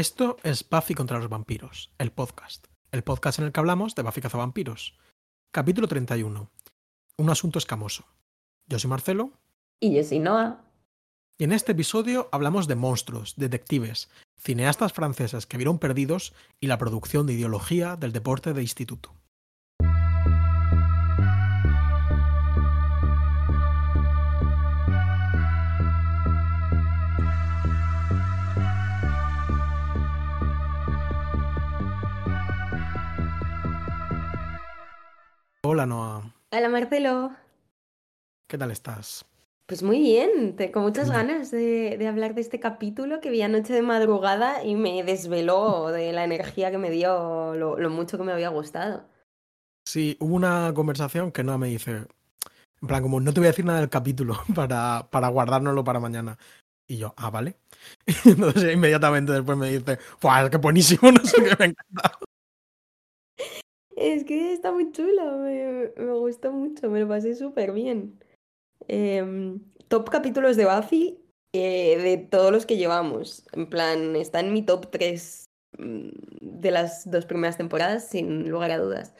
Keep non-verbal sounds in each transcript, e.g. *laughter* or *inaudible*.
Esto es Buffy contra los vampiros, el podcast. El podcast en el que hablamos de Buffy cazavampiros. Capítulo 31. Un asunto escamoso. Yo soy Marcelo. Y yo soy Noah. Y en este episodio hablamos de monstruos, detectives, cineastas franceses que vieron perdidos y la producción de ideología del deporte de instituto. Hola Noah, Hola Marcelo. ¿qué tal estás? Pues muy bien, te- con muchas ganas de, de hablar de este capítulo que vi anoche de madrugada y me desveló de la energía que me dio, lo, lo mucho que me había gustado. Sí, hubo una conversación que Noah me dice, en plan, como no te voy a decir nada del capítulo *laughs* para, para guardárnoslo para mañana. Y yo, ah, vale. Y *laughs* entonces inmediatamente después me dice, ¡Buah, qué buenísimo! *laughs* No sé qué me encanta. Es que está muy chulo, me, me gustó mucho, me lo pasé súper bien. Em, top capítulos de Buffy eh, de todos los que llevamos. En plan, está en mi top 3 de las dos primeras temporadas, sin lugar a dudas.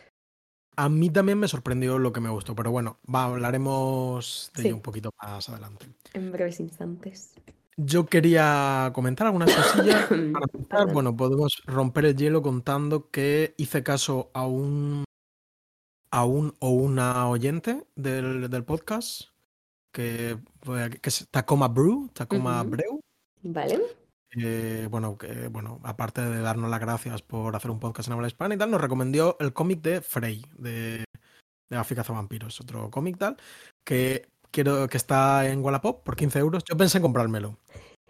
A mí también me sorprendió lo que me gustó, pero bueno, va, hablaremos de Sí. ello un poquito más adelante. En breves instantes. Yo quería comentar algunas cosillas. *coughs* Para empezar, bueno, podemos romper el hielo contando que hice caso a un a un o una oyente del, del podcast que, que es Tacoma Brew, Tacoma Ujú. Breu. Vale. eh, bueno, que bueno, aparte de darnos las gracias por hacer un podcast en habla hispana y tal, nos recomendó el cómic de Frey, de, de Buffy Cazavampiros, otro cómic tal, que quiero que está en Wallapop por 15 euros. Yo pensé en comprármelo.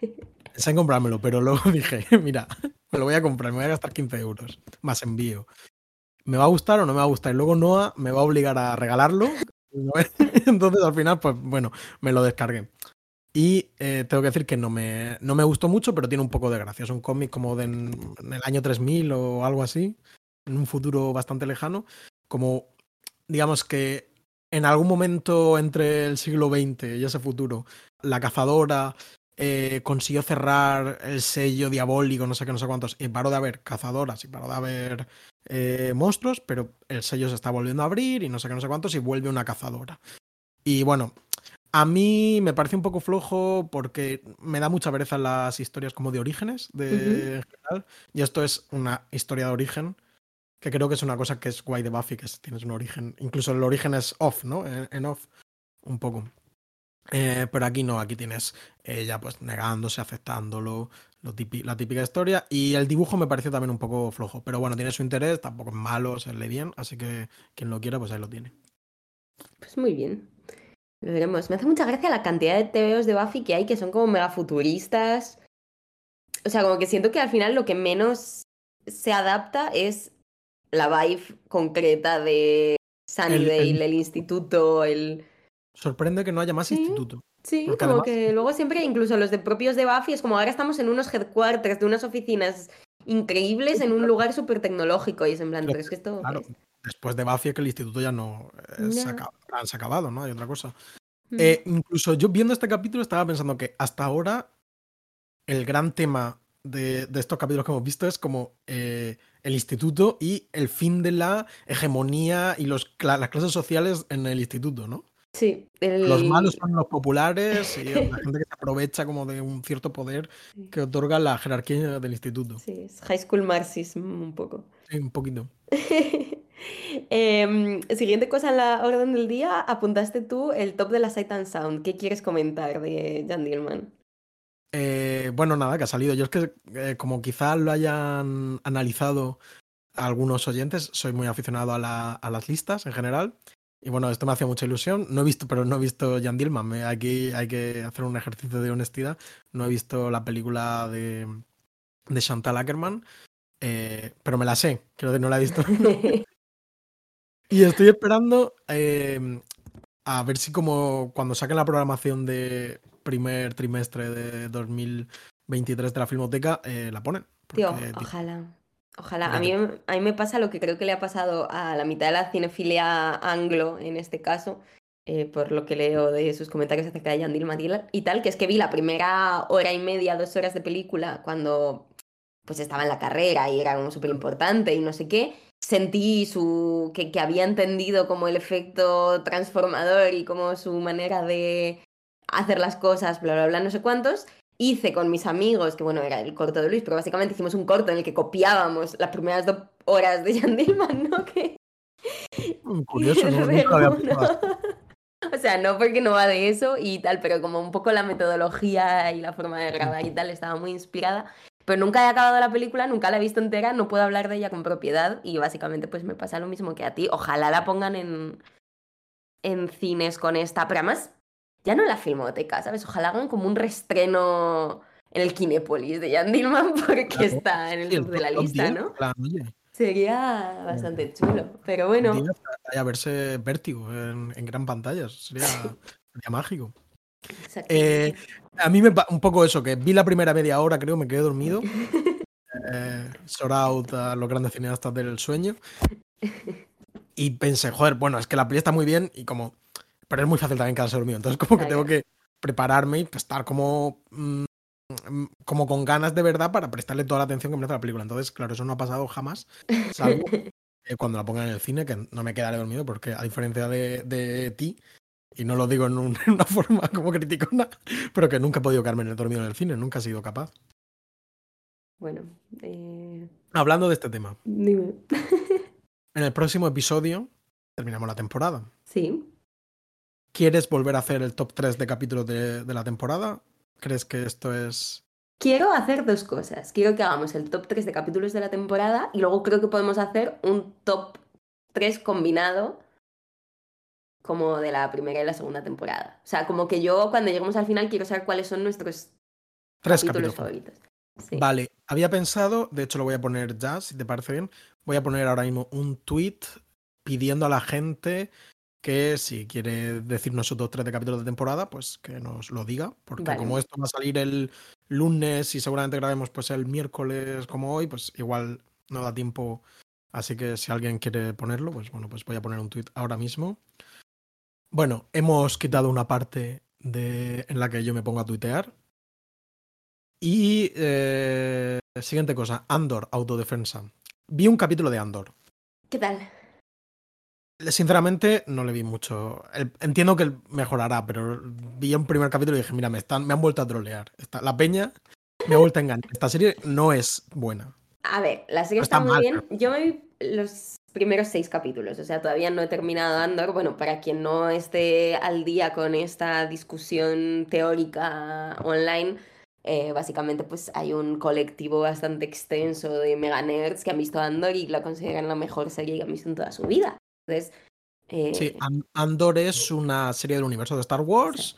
*laughs* Pensé en comprármelo, pero luego *laughs* dije, mira, me lo voy a comprar, me voy a gastar 15 euros, más envío. ¿Me va a gustar o no me va a gustar? Y luego Noah me va a obligar a regalarlo. *laughs* Entonces al final, pues bueno, me lo descargué. Y eh, tengo que decir que no me, no me gustó mucho, pero tiene un poco de gracia. Es un cómic como de en, en el año 3000 o algo así, en un futuro bastante lejano. Como, digamos que en algún momento entre el siglo XX y ese futuro, la cazadora eh, consiguió cerrar el sello diabólico, no sé qué, no sé cuántos, y paró de haber cazadoras y paró de haber eh, monstruos, pero el sello se está volviendo a abrir y no sé qué, no sé cuántos, y vuelve una cazadora. Y bueno, a mí me parece un poco flojo porque me da mucha pereza las historias como de orígenes de general. Y esto es una historia de origen, que creo que es una cosa que es guay de Buffy, que es- tienes un origen. Incluso el origen es off, ¿no? En, off, un poco. Eh, pero aquí no, aquí tienes ella pues negándose, aceptándolo, la típica historia. Y el dibujo me pareció también un poco flojo. Pero bueno, tiene su interés, tampoco es malo, se lee bien, así que quien lo quiera, pues ahí lo tiene. Pues muy bien. Lo veremos. Me hace mucha gracia la cantidad de TVOs de Buffy que hay que son como mega futuristas. O sea, como que siento que al final lo que menos se adapta es la vibe concreta de Sunnydale, el- el, instituto, el... Sorprende que no haya más Sí. instituto. Sí, Porque como además- que luego siempre, incluso los de propios de Buffy, es como ahora estamos en unos headquarters de unas oficinas increíbles en un lugar súper tecnológico y es en plan, Pero pero es que esto... Claro, después de Buffy es que el instituto ya no, eh, se ha acabado, ¿no? Hay otra cosa. Mm. Eh, incluso yo viendo este capítulo estaba pensando que hasta ahora el gran tema de, de estos capítulos que hemos visto es como eh, el instituto y el fin de la hegemonía y los, las clases sociales en el instituto, ¿no? Sí, Los malos son los populares y la gente que se aprovecha como de un cierto poder que otorga la jerarquía del instituto. Sí, es High School Marxism un poco. Sí, un poquito. *laughs* Em, siguiente cosa en la orden del día, apuntaste tú el top de la Sight and Sound. ¿Qué quieres comentar de Jan Dillman? Eh, bueno, nada, que ha salido. Yo es que, eh, como quizás lo hayan analizado algunos oyentes, soy muy aficionado a, la- a las listas en general. Y bueno, esto me hacía mucha ilusión. No he visto, pero no he visto Jan Dillman. Aquí hay que hacer un ejercicio de honestidad. No he visto la película de, de Chantal Ackerman, eh, pero me la sé. Creo que no la he visto. *laughs* Y estoy esperando a ver si como cuando saquen la programación de primer trimestre de 2023 de la Filmoteca, eh, la ponen. Tío, Porque, tío, ojalá. Ojalá. A mí, a mí me pasa lo que creo que le ha pasado a la mitad de la cinefilia anglo, en este caso, eh, por lo que leo de sus comentarios acerca de Jan Dillman y la- y tal, que es que vi la primera hora y media, dos horas de película cuando pues estaba en la carrera y era como súper importante y no sé qué, sentí su que, que había entendido como el efecto transformador y como su manera de hacer las cosas, bla, bla, bla, no sé cuántos. Hice con mis amigos, que bueno, era el corto de Luis, pero básicamente hicimos un corto en el que copiábamos las primeras dos horas de Jan Dillman, ¿no? *laughs* Que... Mm, Curioso, *laughs* no, nunca había. *laughs* O sea, no porque no va de eso y tal, pero como un poco la metodología y la forma de grabar y tal estaba muy inspirada. Pero nunca he acabado la película, nunca la he visto entera, no puedo hablar de ella con propiedad y básicamente pues me pasa lo mismo que a ti. Ojalá la pongan en, en cines con esta, pero además ya no en la filmoteca, ¿sabes? Ojalá hagan como un restreno en el Kinépolis de Jan Dillman *laughs* porque Claro. está en el Sí, el top de la lista, 10, ¿no? Sería bastante chulo, pero bueno, a verse vértigo en, en gran pantalla. Sería, sería mágico. Eh, a mí me un poco eso, que vi la primera media hora, creo, me quedé dormido. *laughs* Eh, Sort out a los grandes cineastas del sueño. Y pensé, joder, bueno, es que la peli está muy bien y como. Pero es muy fácil también quedarse dormido. Entonces, *laughs* como que tengo que prepararme y estar como. mm, mm, como con ganas de verdad para prestarle toda la atención que merece la película. Entonces, claro, eso no ha pasado jamás. *laughs* Salvo eh, cuando la pongan en el cine, que no me quedaré dormido, porque a diferencia de, de ti, y no lo digo en, un- *laughs* en una forma como criticona, pero que nunca he podido quedarme dormido en el cine, nunca he sido capaz. Bueno, eh, Hablando de este tema, dime. en el próximo episodio terminamos la temporada. Sí, ¿Quieres volver a hacer el top 3 de capítulos de, de la temporada? ¿Crees que esto es... quiero hacer dos cosas. Quiero que hagamos el top 3 de capítulos de la temporada y luego creo que podemos hacer un top 3 combinado como de la primera y la segunda temporada. O sea, como que yo cuando lleguemos al final quiero saber cuáles son nuestros Tres capítulos capítulos. favoritos. Sí. Vale, había pensado, de hecho lo voy a poner ya, si te parece bien, voy a poner ahora mismo un tweet pidiendo a la gente que si quiere decirnos top 3 de capítulos de temporada, pues que nos lo diga, porque Vale. como esto va a salir el lunes y seguramente grabemos pues el miércoles como hoy, pues igual no da tiempo, así que si alguien quiere ponerlo, pues bueno, pues voy a poner un tweet ahora mismo. Bueno, hemos quitado una parte de, en la que yo me pongo a tuitear. Y eh, siguiente cosa, Andor, autodefensa. Vi un capítulo de Andor. ¿Qué tal? Sinceramente, no le vi mucho. El- entiendo que mejorará, pero vi un primer capítulo y dije, mira, me, están, me han vuelto a trolear. Esta- la peña me ha vuelto a engañar. Esta serie no es buena. A ver, la serie No está, está muy mal, bien. Yo me vi los primeros seis capítulos, o sea, todavía no he terminado Andor. Bueno, para quien no esté al día con esta discusión teórica online, eh, básicamente pues hay un colectivo bastante extenso de mega nerds que han visto Andor y la consideran la mejor serie que han visto en toda su vida. Entonces, eh, Sí, An- Andor es una serie del universo de Star Wars,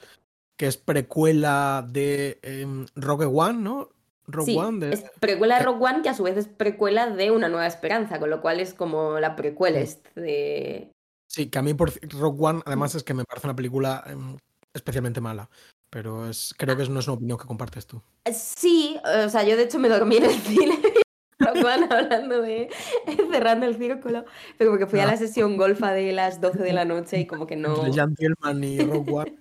que es precuela de em, Rogue One, ¿no? Rogue sí, One de... es precuela de eh, Rogue One que a su vez es precuela de Una Nueva Esperanza, con lo cual es como la precuela de... Sí, que a mí por Rogue One, además, es que me parece una película em, especialmente mala. Pero es, creo que no es una opinión que compartes tú. Sí, o sea, yo de hecho me dormí en el cine. *laughs* *laughs* One hablando de *laughs* cerrando el círculo, pero porque fui a la Ah. sesión golfa de las 12 de la noche y como que no Tillman y Rogue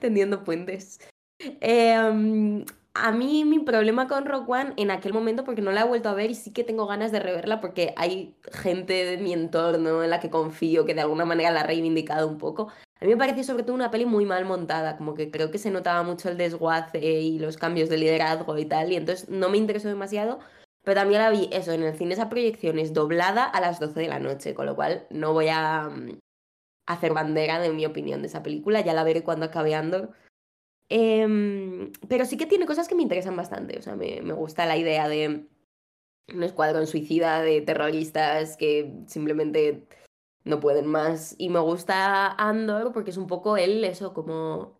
tendiendo puentes. Eh, um, a mí mi problema con Rogue One en aquel momento, porque no la he vuelto a ver y sí que tengo ganas de reverla porque hay gente de mi entorno en la que confío que de alguna manera la ha reivindicado un poco. A mí me pareció sobre todo una peli muy mal montada, como que creo que se notaba mucho el desguace y los cambios de liderazgo y tal, y entonces no me interesó demasiado, pero también la vi eso en el cine, esa proyección es doblada a las 12 de la noche, con lo cual no voy a mm, hacer bandera de mi opinión de esa película, ya la veré cuando acabe Andor. Em, pero sí que tiene cosas que me interesan bastante, o sea, me, me gusta la idea de un escuadrón suicida de terroristas que simplemente no pueden más. Y me gusta Andor porque es un poco él, eso, como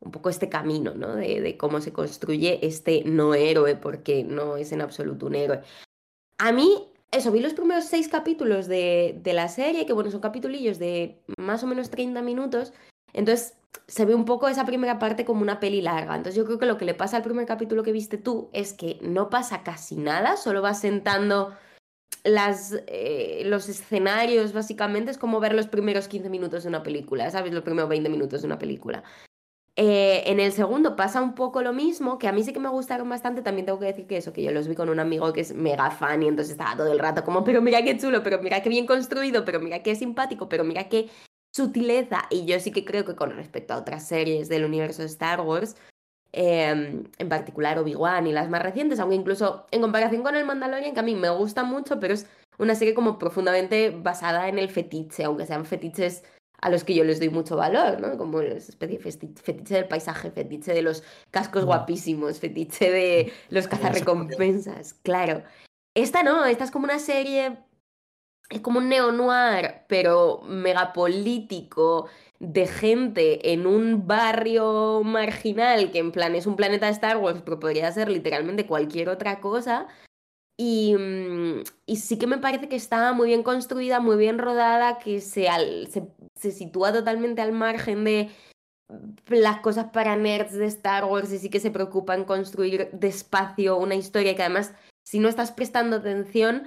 un poco este camino, ¿no? De, cómo se construye este no héroe, porque no es en absoluto un héroe. A mí, eso, vi los primeros seis capítulos de, de la serie, que bueno, son capitulillos de más o menos 30 minutos. Entonces se ve un poco esa primera parte como una peli larga. Entonces yo creo que lo que le pasa al primer capítulo que viste tú es que no pasa casi nada, solo vas sentando las, eh, los escenarios, básicamente, es como ver los primeros 15 minutos de una película, ¿sabes? Los primeros 20 minutos de una película. Eh, en el segundo pasa un poco lo mismo, que a mí sí que me gustaron bastante, también tengo que decir que eso, que yo los vi con un amigo que es mega fan y entonces estaba todo el rato como, pero mira qué chulo, pero mira qué bien construido, pero mira qué simpático, pero mira qué sutileza. Y yo sí que creo que con respecto a otras series del universo de Star Wars, em, en particular Obi-Wan y las más recientes, aunque incluso en comparación con el Mandalorian, que a mí me gusta mucho, pero es una serie como profundamente basada en el fetiche, aunque sean fetiches a los que yo les doy mucho valor, ¿no? Como especie fetiche del paisaje, fetiche de los cascos guapísimos, fetiche de los cazarrecompensas, claro. Esta no, esta es como una serie, es como un neo-noir, pero megapolítico, de gente en un barrio marginal, que en plan es un planeta Star Wars, pero podría ser literalmente cualquier otra cosa, Mm, y, sí que me parece que está muy bien construida, muy bien rodada, que se, se, sitúa totalmente al margen de las cosas para nerds de Star Wars y sí que se preocupa en construir despacio una historia que además, si no estás prestando atención,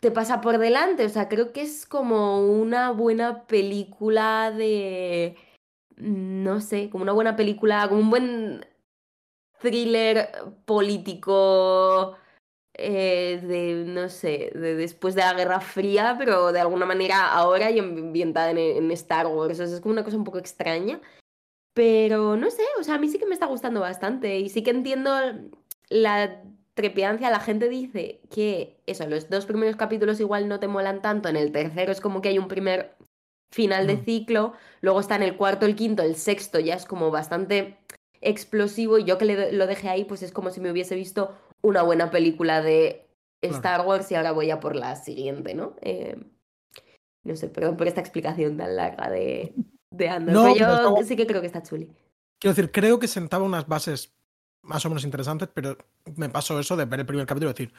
te pasa por delante. O sea, creo que es como una buena película de... No sé, como una buena película, como un buen thriller político eh, de, no sé, de después de la Guerra Fría, pero de alguna manera ahora y ambientada en, Star Wars. es como una cosa un poco extraña. Pero no sé, o sea, a mí sí que me está gustando bastante y sí que entiendo la trepidancia. La gente dice que eso, los dos primeros capítulos igual no te molan tanto, en el tercero es como que hay un primer final de mm. ciclo, luego está en el cuarto, el quinto, el sexto ya es como bastante explosivo y yo que lo dejé ahí pues es como si me hubiese visto una buena película de Star Wars y ahora voy a por la siguiente, ¿no? Eh, no sé, perdón por esta explicación tan larga de, de Andor, no, pero yo sí que creo que está chuli. Quiero decir, creo que sentaba unas bases más o menos interesantes, pero me pasó eso de ver el primer capítulo y decir,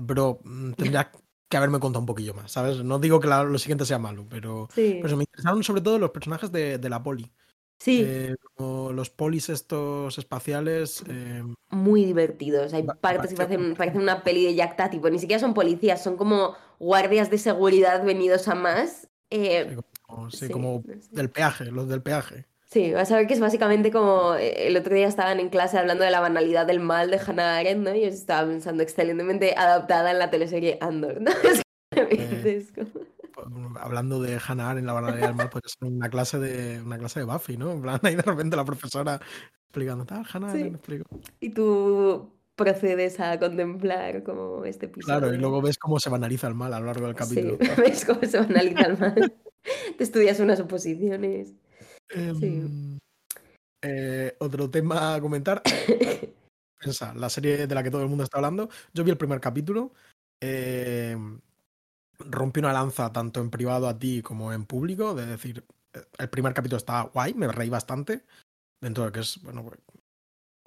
bro, mm, tendría *laughs* que haberme contado un poquillo más, ¿sabes? No digo que lo siguiente sea malo, pero, pero me interesaron sobre todo los personajes de, de la poli. Sí. Eh, los polis estos espaciales. Eh, Muy divertidos. Hay partes que parecen, *laughs* una peli de Jack tipo, ni siquiera son policías, son como guardias de seguridad venidos a más. Eh, sí, como, del peaje, los del peaje. Sí, vas a ver que es básicamente como el otro día estaban en clase hablando de la banalidad del mal de Hannah Arendt, ¿no? Y yo estaba pensando excelentemente adaptada en la teleserie Andor, ¿no? *laughs* Es como hablando de Hannah en la banalidad del mal, podría ser una clase de una clase de Buffy, ¿no? En plan, ahí de repente la profesora explicando, tal, Hannah sí. explico. Y tú procedes a contemplar como este episodio. Claro, y luego ves cómo se banaliza el mal a lo largo del capítulo. Sí, *laughs* ves cómo se banaliza el mal. Te estudias unas oposiciones. Sí. Em, eh, otro tema a comentar. *coughs* Pensa, la serie de la que todo el mundo está hablando. Yo vi el primer capítulo. Eh, rompe una lanza tanto en privado a ti como en público, de decir, eh, el primer capítulo está guay, me reí bastante, dentro de que es, bueno,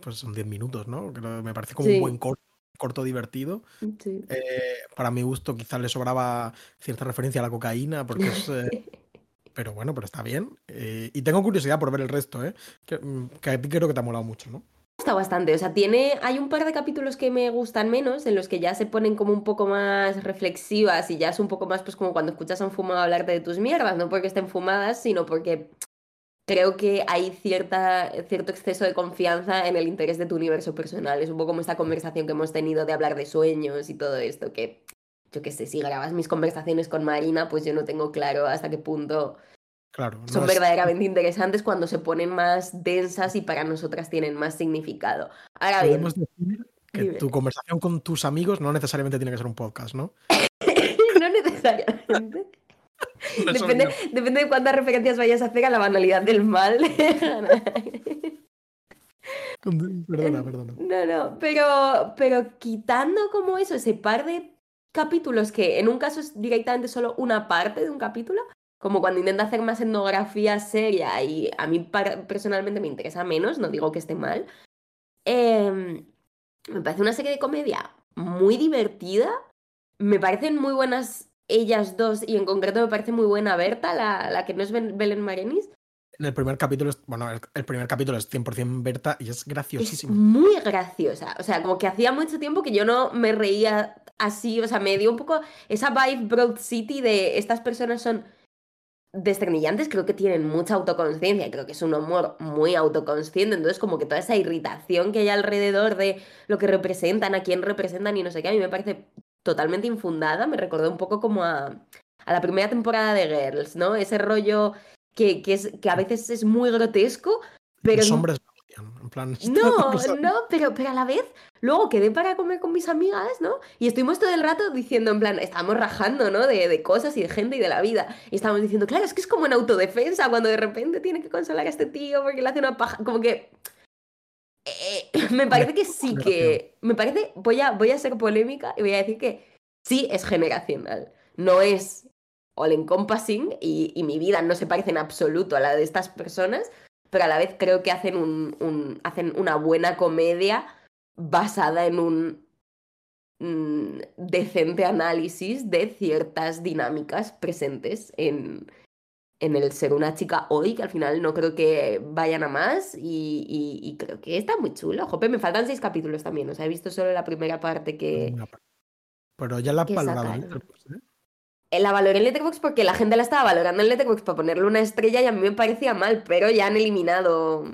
pues, son 10 minutos, ¿no? me parece como un buen corto, corto divertido. Eh, para mi gusto quizás le sobraba cierta referencia a la cocaína, porque es... Eh, *laughs* pero bueno, pero está bien. y tengo curiosidad por ver el resto, ¿eh? Que, mm, creo que te ha molado mucho, ¿no? gusta bastante. O sea, tiene. Hay un par de capítulos que me gustan menos, en los que ya se ponen como un poco más reflexivas y ya es un poco más, pues, como cuando escuchas a un fumado hablarte de tus mierdas, no porque estén fumadas, sino porque creo que hay cierta, cierto exceso de confianza en el interés de tu universo personal. Es un poco como esta conversación que hemos tenido de hablar de sueños y todo esto, que yo qué sé, si grabas mis conversaciones con Marina, pues yo no tengo claro hasta qué punto son verdaderamente interesantes cuando se ponen más densas y para nosotras tienen más significado. Ahora bien. decir que tu conversación con tus amigos no necesariamente tiene que ser un podcast, ¿no? *laughs* no necesariamente. *laughs* depende, depende, de cuántas referencias vayas a hacer a la banalidad del mal. *laughs* perdona, perdona. No, no, pero, pero quitando como eso, ese par de capítulos que en un caso es directamente solo una parte de un capítulo, como cuando intenta hacer más etnografía seria y a mí personalmente me interesa menos, no digo que esté mal, em, me parece una serie de comedia muy divertida, me parecen muy buenas ellas dos y en concreto me parece muy buena Berta, la, la que no es Belén Marenis. En el primer capítulo, es, bueno, el, primer capítulo es 100% Berta y es graciosísimo. muy graciosa, o sea, como que hacía mucho tiempo que yo no me reía así, o sea, me dio un poco esa vibe Broad City de estas personas son desternillantes creo que tienen mucha autoconsciencia, creo que es un humor muy autoconsciente, entonces como que toda esa irritación que hay alrededor de lo que representan, a quién representan y no sé qué, a mí me parece totalmente infundada, me recordó un poco como a, a la primera temporada de Girls, ¿no? Ese rollo que, que, es, que a veces es muy grotesco, pero... Los hombres en plan... *laughs* No, no, pero, pero a la vez, luego quedé para comer con mis amigas, ¿no? Y estuvimos todo el rato diciendo, en plan, estábamos rajando, ¿no? De, de cosas y de gente y de la vida. Y estábamos diciendo, claro, es que es como en autodefensa, cuando de repente tiene que consolar a este tío porque le hace una paja, como que... Eh, *laughs* me parece que sí que... Me parece, voy a, voy a ser polémica y voy a decir que sí es generacional. No es all encompassing y, y mi vida no se parece en absoluto a la de estas personas, pero a la vez creo que hacen, un, un hacen una buena comedia basada en un mm, decente análisis de ciertas dinámicas presentes en, en el ser una chica hoy, que al final no creo que vayan a más y, y, y creo que está muy chulo. Jope, me faltan seis capítulos también, o sea, he visto solo la primera parte que... Pero ya la sacaron. ¿eh? Eh, La valoré en Letterboxd porque la gente la estaba valorando en Letterboxd para ponerle una estrella y a mí me parecía mal, pero ya han eliminado...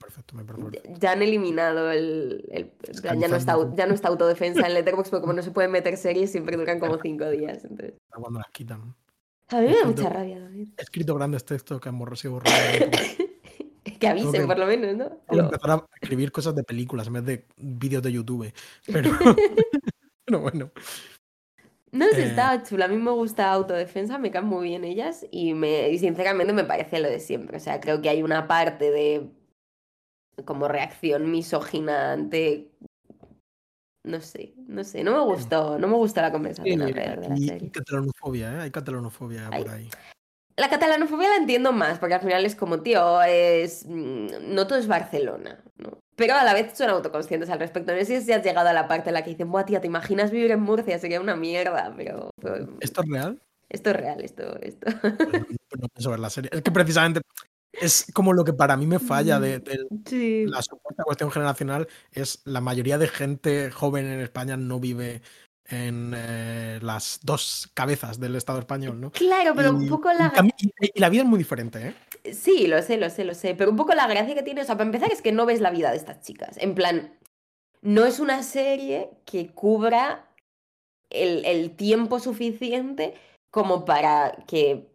Perfecto, me perfecto. Ya han eliminado el... el- ya, no está, ya no está autodefensa en Letterboxd porque como no se pueden meter series siempre duran como cinco días. Entonces... Cuando las quitan. A mí me da mucha rabia David. He escrito grandes textos que sido borrados. *laughs* Que avisen que- por lo menos, ¿no? Pero- empezar a escribir cosas de películas en vez de vídeos de YouTube. Pero, *laughs* *laughs* pero bueno. No sé, Eh, está chula. A mí me gusta autodefensa, me caen muy bien ellas y, me, y sinceramente me parece lo de siempre. O sea, creo que hay una parte de como reacción misógina ante... No sé, no sé, no me gustó, no me gustó la conversación alrededor de la serie. catalanofobia, ¿eh? Hay catalanofobia por ahí. La catalanofobia la entiendo más, porque al final es como, tío, es... mm, No todo es Barcelona, ¿no? Pero a la vez son autoconscientes al respecto. No sé si has llegado a la parte en la que dicen, buah, tía, ¿te imaginas vivir en Murcia? Sería una mierda, pero... ¿Esto es real? esto es real, esto... esto. Pues no pienso ver la serie. Es que precisamente es como lo que para mí me falla de, de Sí. la supuesta cuestión generacional es la mayoría de gente joven en España no vive en eh, las dos cabezas del Estado español, ¿no? Claro, pero un poco la... y la vida es muy diferente, ¿eh? Sí, lo sé, lo sé, lo sé. Pero un poco la gracia que tiene, o sea, para empezar es que no ves la vida de estas chicas. En plan, no es una serie que cubra el, el tiempo suficiente como para que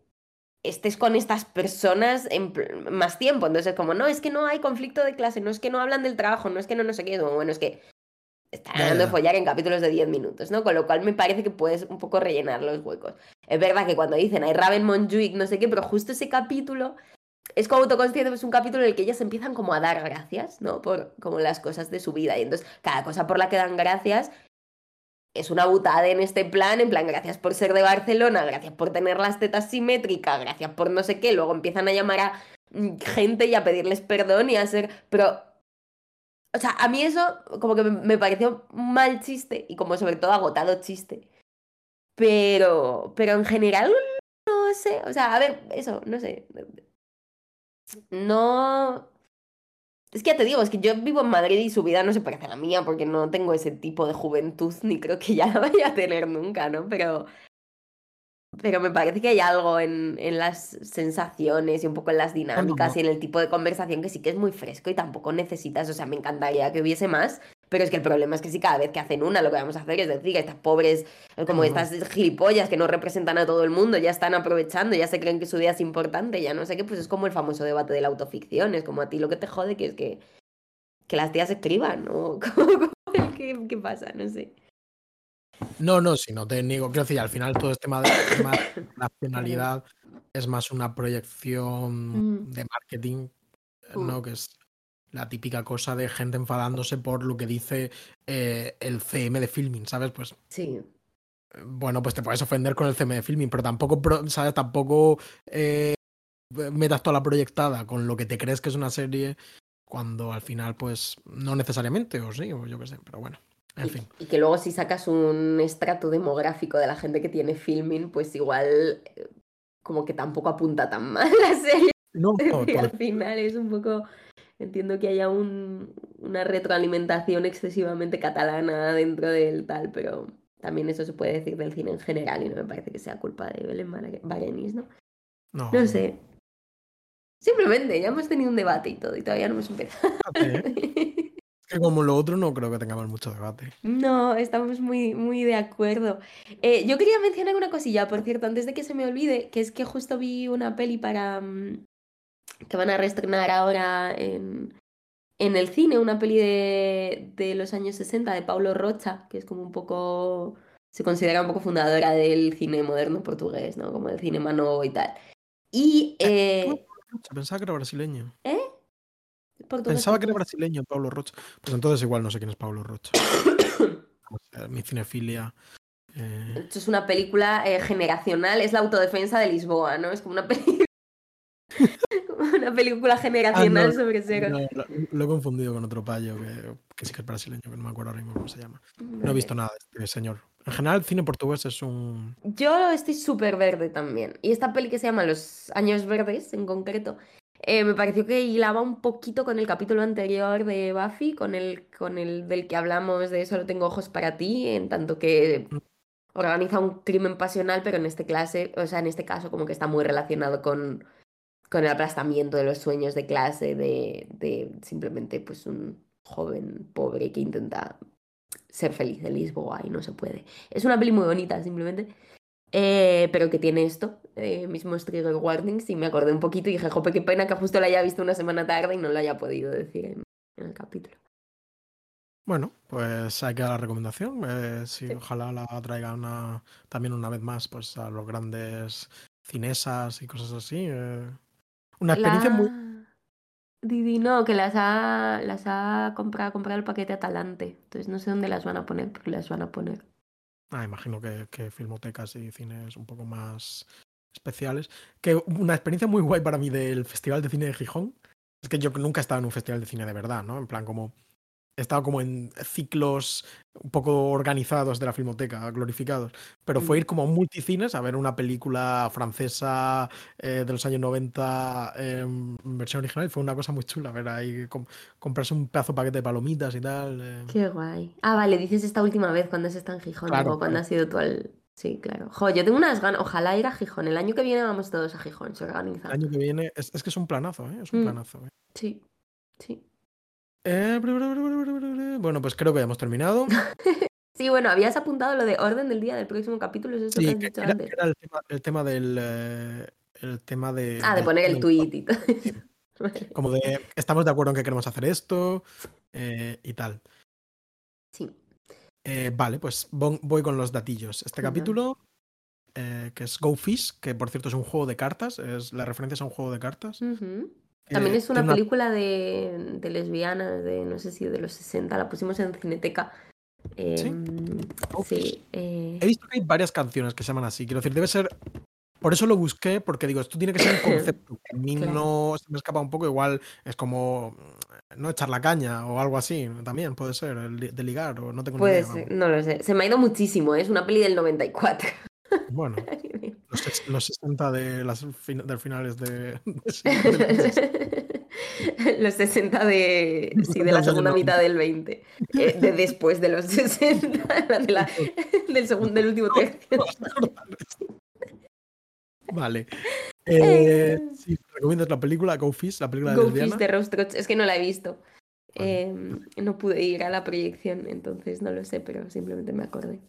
estés con estas personas en más tiempo. Entonces, como, no, es que no hay conflicto de clase, no es que no hablan del trabajo, no es que no, no sé qué. Como, Bueno, es que están hablando de follar en capítulos de 10 minutos, ¿no? Con lo cual me parece que puedes un poco rellenar los huecos. Es verdad que cuando dicen hay Raven Monjuic, no sé qué, pero justo ese capítulo es como autoconsciente, es un capítulo en el que ellas empiezan como a dar gracias, ¿no? Por como las cosas de su vida. Y entonces, cada cosa por la que dan gracias es una butada en este plan, en plan, gracias por ser de Barcelona, gracias por tener las tetas simétricas, gracias por no sé qué. Luego empiezan a llamar a mm, gente y a pedirles perdón y a ser. Pero. O sea, a mí eso como que me, pareció mal chiste y como sobre todo agotado chiste. Pero. Pero en general, no sé. O sea, a ver, eso, no sé. No. Es que ya te digo, es que yo vivo en Madrid y su vida no se parece a la mía porque no tengo ese tipo de juventud *laughs* ni creo que ya la vaya a tener nunca, ¿no? Pero. Pero me parece que hay algo en, en las sensaciones y un poco en las dinámicas no. y en el tipo de conversación que sí que es muy fresco y tampoco necesitas, o sea, me encantaría que hubiese más, pero es que el problema es que si cada vez que hacen una lo que vamos a hacer es decir, estas pobres, como no. estas gilipollas que no representan a todo el mundo, ya están aprovechando, ya se creen que su día es importante, ya no sé qué, pues es como el famoso debate de la autoficción, es como a ti lo que te jode que es que, que las tías escriban, ¿no? *laughs* Como- como- ¿Qué, qué pasa? No sé. No, no, si no te niego. Quiero decir, al final todo este tema de tema de nacionalidad es más una proyección Mm. de marketing, ¿no? Que es la típica cosa de gente enfadándose por lo que dice eh, el CM de filming, ¿sabes? Pues Sí. bueno, pues te puedes ofender con el CM de filming, pero tampoco, ¿sabes? Tampoco eh, metas toda la proyectada con lo que te crees que es una serie cuando al final, pues, no necesariamente, o sí, o yo qué sé, pero bueno, en Y, fin. y que luego si sacas un estrato demográfico de la gente que tiene filming, pues igual eh, como que tampoco apunta tan mal la *laughs* serie. No, no, por- al final es un poco, entiendo que haya un, una retroalimentación excesivamente catalana dentro del tal, pero también eso se puede decir del cine en general y no me parece que sea culpa de Belén Bare- Barenis, ¿no? No, No sé. Simplemente, ya hemos tenido un debate y todo, y todavía no hemos empezado. Es que como lo otro no creo que tengamos mucho debate. No, estamos muy, muy de acuerdo. Eh, yo quería mencionar una cosilla, por cierto, antes de que se me olvide, que es que justo vi una peli para mm, que van a reestrenar ahora en, en el cine, una peli de, de los años 60 de Paulo Rocha, que es como un poco, se considera un poco fundadora del cine moderno portugués, ¿no? Como el cine mano y tal. Y eh, Pensaba que era brasileño. ¿eh? Portugués, Pensaba que era brasileño Pablo Rocha. Pues entonces igual no sé quién es Pablo Rocha. *coughs* Mi cinefilia. eh, Esto es una película eh, generacional, es la autodefensa de Lisboa, ¿no? Es como una película. Una película generacional Ah, no, sobre cero. no, lo, lo he confundido con otro payo que, que sí que es brasileño, que no me acuerdo ahora mismo cómo se llama. No he visto nada de este señor. En general, el cine portugués es un. Yo estoy súper verde también. Y esta peli que se llama Los Años Verdes, en concreto, eh, me pareció que hilaba un poquito con el capítulo anterior de Buffy, con el, con el del que hablamos de Solo tengo ojos para ti, en tanto que organiza un crimen pasional, pero en este clase, o sea, en este caso como que está muy relacionado con, con el aplastamiento de los sueños de clase, de, de simplemente pues un joven pobre que intenta ser feliz en Lisboa y no se puede. Es una peli muy bonita, simplemente. eh, pero que tiene esto, eh, mismos trigger warnings, y me acordé un poquito y dije, jope, qué pena que justo la haya visto una semana tarde y no lo haya podido decir en, en el capítulo. Bueno, pues hay que dar la recomendación. eh, sí, ojalá la traiga una, también una vez más pues, a los grandes cinesas y cosas así. Una experiencia muy. Didi, no, que las ha, las ha comprado, comprado el paquete Atalante. Entonces no sé dónde las van a poner, pero las van a poner. Ah, imagino que, que filmotecas y cines un poco más especiales. Que una experiencia muy guay para mí del Festival de Cine de Gijón es que yo nunca he estado en un festival de cine de verdad, ¿no? En plan, como he estado como en ciclos un poco organizados de la filmoteca, glorificados. Pero fue Mm. ir como a multicines a ver una película francesa eh, de los años 90 en versión original y fue una cosa muy chula ver ahí com- comprarse un pedazo de paquete de palomitas y tal. eh. Qué guay. Ah, vale, dices esta última vez cuando has estado en Gijón, Claro, digo, cuando claro. has ido tú al... Sí, claro. Jo, yo tengo unas ganas, ojalá ir a Gijón. El año que viene vamos todos a Gijón, se El organiza. año que viene es, es que es un planazo, ¿eh? Es un Mm. planazo. ¿eh? Sí, sí. Eh. Bueno, pues creo que ya hemos terminado. *laughs* Sí, bueno, habías apuntado lo de orden del día del próximo capítulo, ¿es eso que Sí, has que dicho era, antes? era el, tema, el tema del. eh, el tema de. Ah, de poner el tweet y todo. *laughs* Como de. Estamos de acuerdo en que queremos hacer esto eh, y tal. Sí. Eh, vale, pues vo- voy con los datillos. Este capítulo, que es Go Fish, que por cierto es un juego de cartas, es la referencia es a un juego de cartas. Ujú. También Eh, es una película de, de lesbianas, de no sé si de los 60, la pusimos en Cineteca. Em, Oh, sí. eh, He visto que hay varias canciones que se llaman así. Quiero decir, debe ser. Por eso lo busqué, porque digo, esto tiene que ser un *coughs* concepto. que A mí Claro. no se me escapa un poco, igual es como no echar la caña o algo así. También puede ser, de ligar, o no tengo ni Puede idea. ser, vamos. no lo sé. Se me ha ido muchísimo, ¿eh? es una peli del 94. Bueno, *laughs* los, los 60 de las fin- del finales de. *laughs* *laughs* de- Los 60 de, sí, de De la segunda 90. mitad del 20. eh, de después de los 60, de la- del, segundo, del último tercio. vale. Eh, si recomiendas la película Go Fish, la película de Go. Fish de Rose Trots, es que no la he visto. Vale. Em, no pude ir a la proyección, entonces no lo sé, pero simplemente me acordé.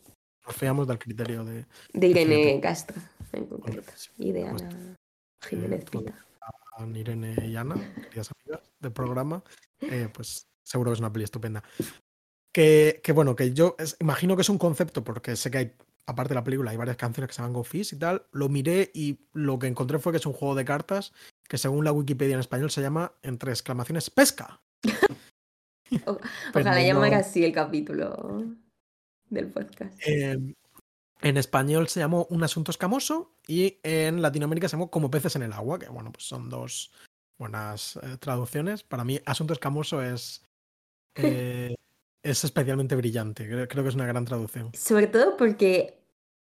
Nos fiamos del criterio de. De Irene. Castro, en concreto. Y de Pues, Ana Jiménez pues, Pita. a Irene y Ana, queridas amigas del programa, eh, pues seguro que es una peli estupenda. Que, que bueno, que yo es- imagino que es un concepto, porque sé que hay, aparte de la película, hay varias canciones que se llaman Go Fish y tal. Lo miré y lo que encontré fue que es un juego de cartas que según la Wikipedia en español se llama, entre exclamaciones, pesca. *laughs* Pero Ojalá no- llamar así el capítulo del podcast. Eh, en español se llamó Un asunto escamoso y en Latinoamérica se llamó Como peces en el agua, que bueno, pues son dos buenas eh, traducciones. Para mí, Asunto escamoso es, *laughs* eh, es especialmente brillante. Creo, creo que es una gran traducción. Sobre todo porque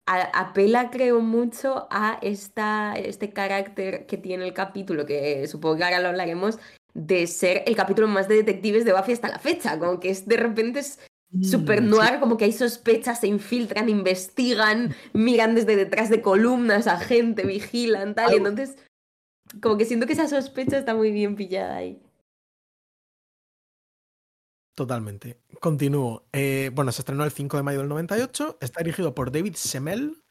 apela, creo, mucho a esta, este carácter que tiene el capítulo, que supongo que ahora lo hablaremos, de ser el capítulo más de detectives de Buffy hasta la fecha. Como que es de repente es super Mm, sí. noir, como que hay sospechas, se infiltran, investigan, miran desde detrás de columnas a gente, vigilan, tal. Y entonces, como que siento que esa sospecha está muy bien pillada ahí. Totalmente. Continúo. Eh, bueno, se estrenó el 5 de mayo del 98. Está dirigido por David Semel,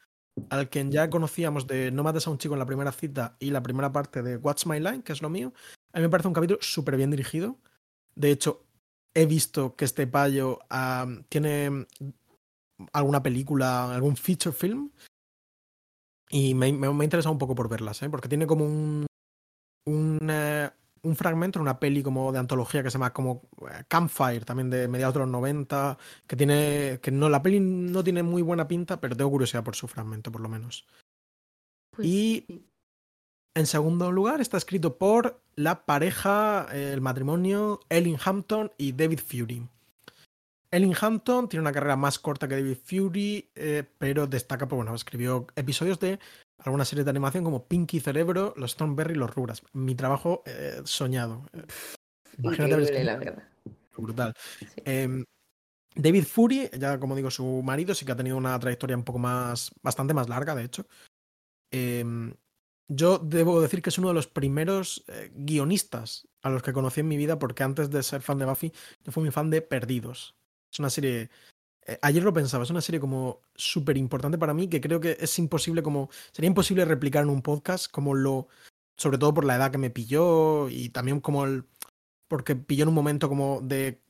al quien ya conocíamos de No mates a un chico en la primera cita y la primera parte de What's My Line, que es lo mío. A mí me parece un capítulo súper bien dirigido. De hecho, he visto que este payo tiene alguna película, algún feature film. Y me, me, me ha interesado un poco por verlas, ¿eh? porque tiene como un, un, eh, un fragmento en una peli como de antología que se llama como eh, Campfire, también de mediados de los 90, que tiene, que no, la peli no tiene muy buena pinta, pero tengo curiosidad por su fragmento, por lo menos. Pues Y sí. En segundo lugar está escrito por la pareja, eh, el matrimonio Ellen Hampton y David Fury. Ellen Hampton tiene una carrera más corta que David Fury, eh, pero destaca, pues bueno, escribió episodios de alguna serie de animación como Pinky Cerebro, Los Thornberry y Los Rugrats. Mi trabajo eh, soñado. Imagínate Increíble, la verdad. brutal. Sí. Eh, David Fury, ya como digo, su marido, sí que ha tenido una trayectoria un poco más, bastante más larga, de hecho. Eh, yo debo decir que es uno de los primeros eh, guionistas a los que conocí en mi vida, porque antes de ser fan de Buffy, yo fui muy fan de Perdidos. Es una serie. eh, ayer lo pensaba, es una serie como súper importante para mí, que creo que es imposible como. Sería imposible replicar en un podcast, como lo. Sobre todo por la edad que me pilló y también como el. Porque pilló en un momento como de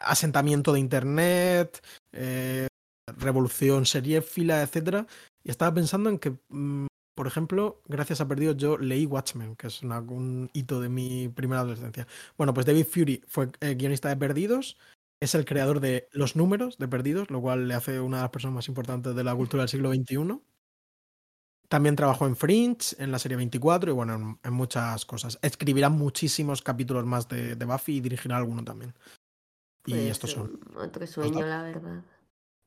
asentamiento de internet, eh, revolución seriéfila, etcétera. Y estaba pensando en que, mm, por ejemplo, gracias a Perdidos yo leí Watchmen, que es una- un hito de mi primera adolescencia. Bueno, pues David Fury fue eh, guionista de Perdidos, es el creador de Los Números de Perdidos, lo cual le hace una de las personas más importantes de la cultura del siglo XXI. También trabajó en Fringe, en la serie 24 y bueno, en, en muchas cosas. Escribirá muchísimos capítulos más de, de Buffy y dirigirá alguno también. Y Pues, estos son. Otro sueño, la verdad.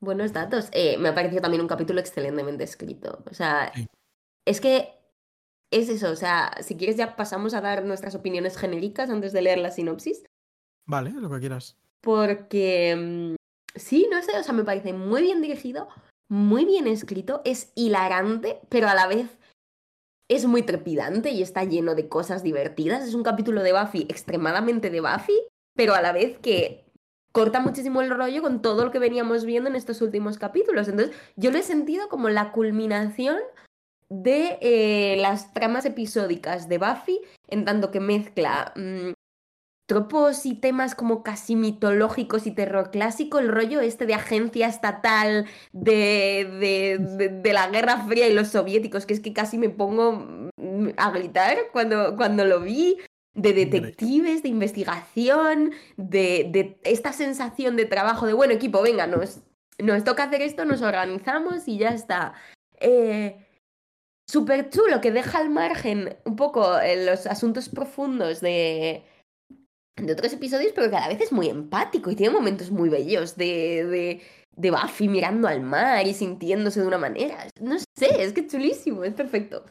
Buenos datos. Eh, me ha parecido también un capítulo excelentemente escrito. O sea, Sí. Es que es eso. O sea, si quieres ya pasamos a dar nuestras opiniones genéricas antes de leer la sinopsis. Vale, lo que quieras. Porque mm, sí, no sé, o sea, me parece muy bien dirigido, muy bien escrito, es hilarante, pero a la vez es muy trepidante y está lleno de cosas divertidas. Es un capítulo de Buffy extremadamente de Buffy, pero a la vez que corta muchísimo el rollo con todo lo que veníamos viendo en estos últimos capítulos. Entonces, yo lo he sentido como la culminación de eh, las tramas episódicas de Buffy, en tanto que mezcla mm, tropos y temas como casi mitológicos y terror clásico, el rollo este de agencia estatal de, de, de- de la Guerra Fría y los soviéticos, que es que casi me pongo mm, a gritar cuando, cuando lo vi, de detectives, de investigación, de, de esta sensación de trabajo de, bueno, equipo, venga, nos, nos toca hacer esto, nos organizamos y ya está. Eh, Súper chulo, que deja al margen un poco eh, los asuntos profundos de, de otros episodios, pero que a la vez es muy empático y tiene momentos muy bellos de, de, de Buffy mirando al mar y sintiéndose de una manera. No sé, es que es chulísimo, es perfecto.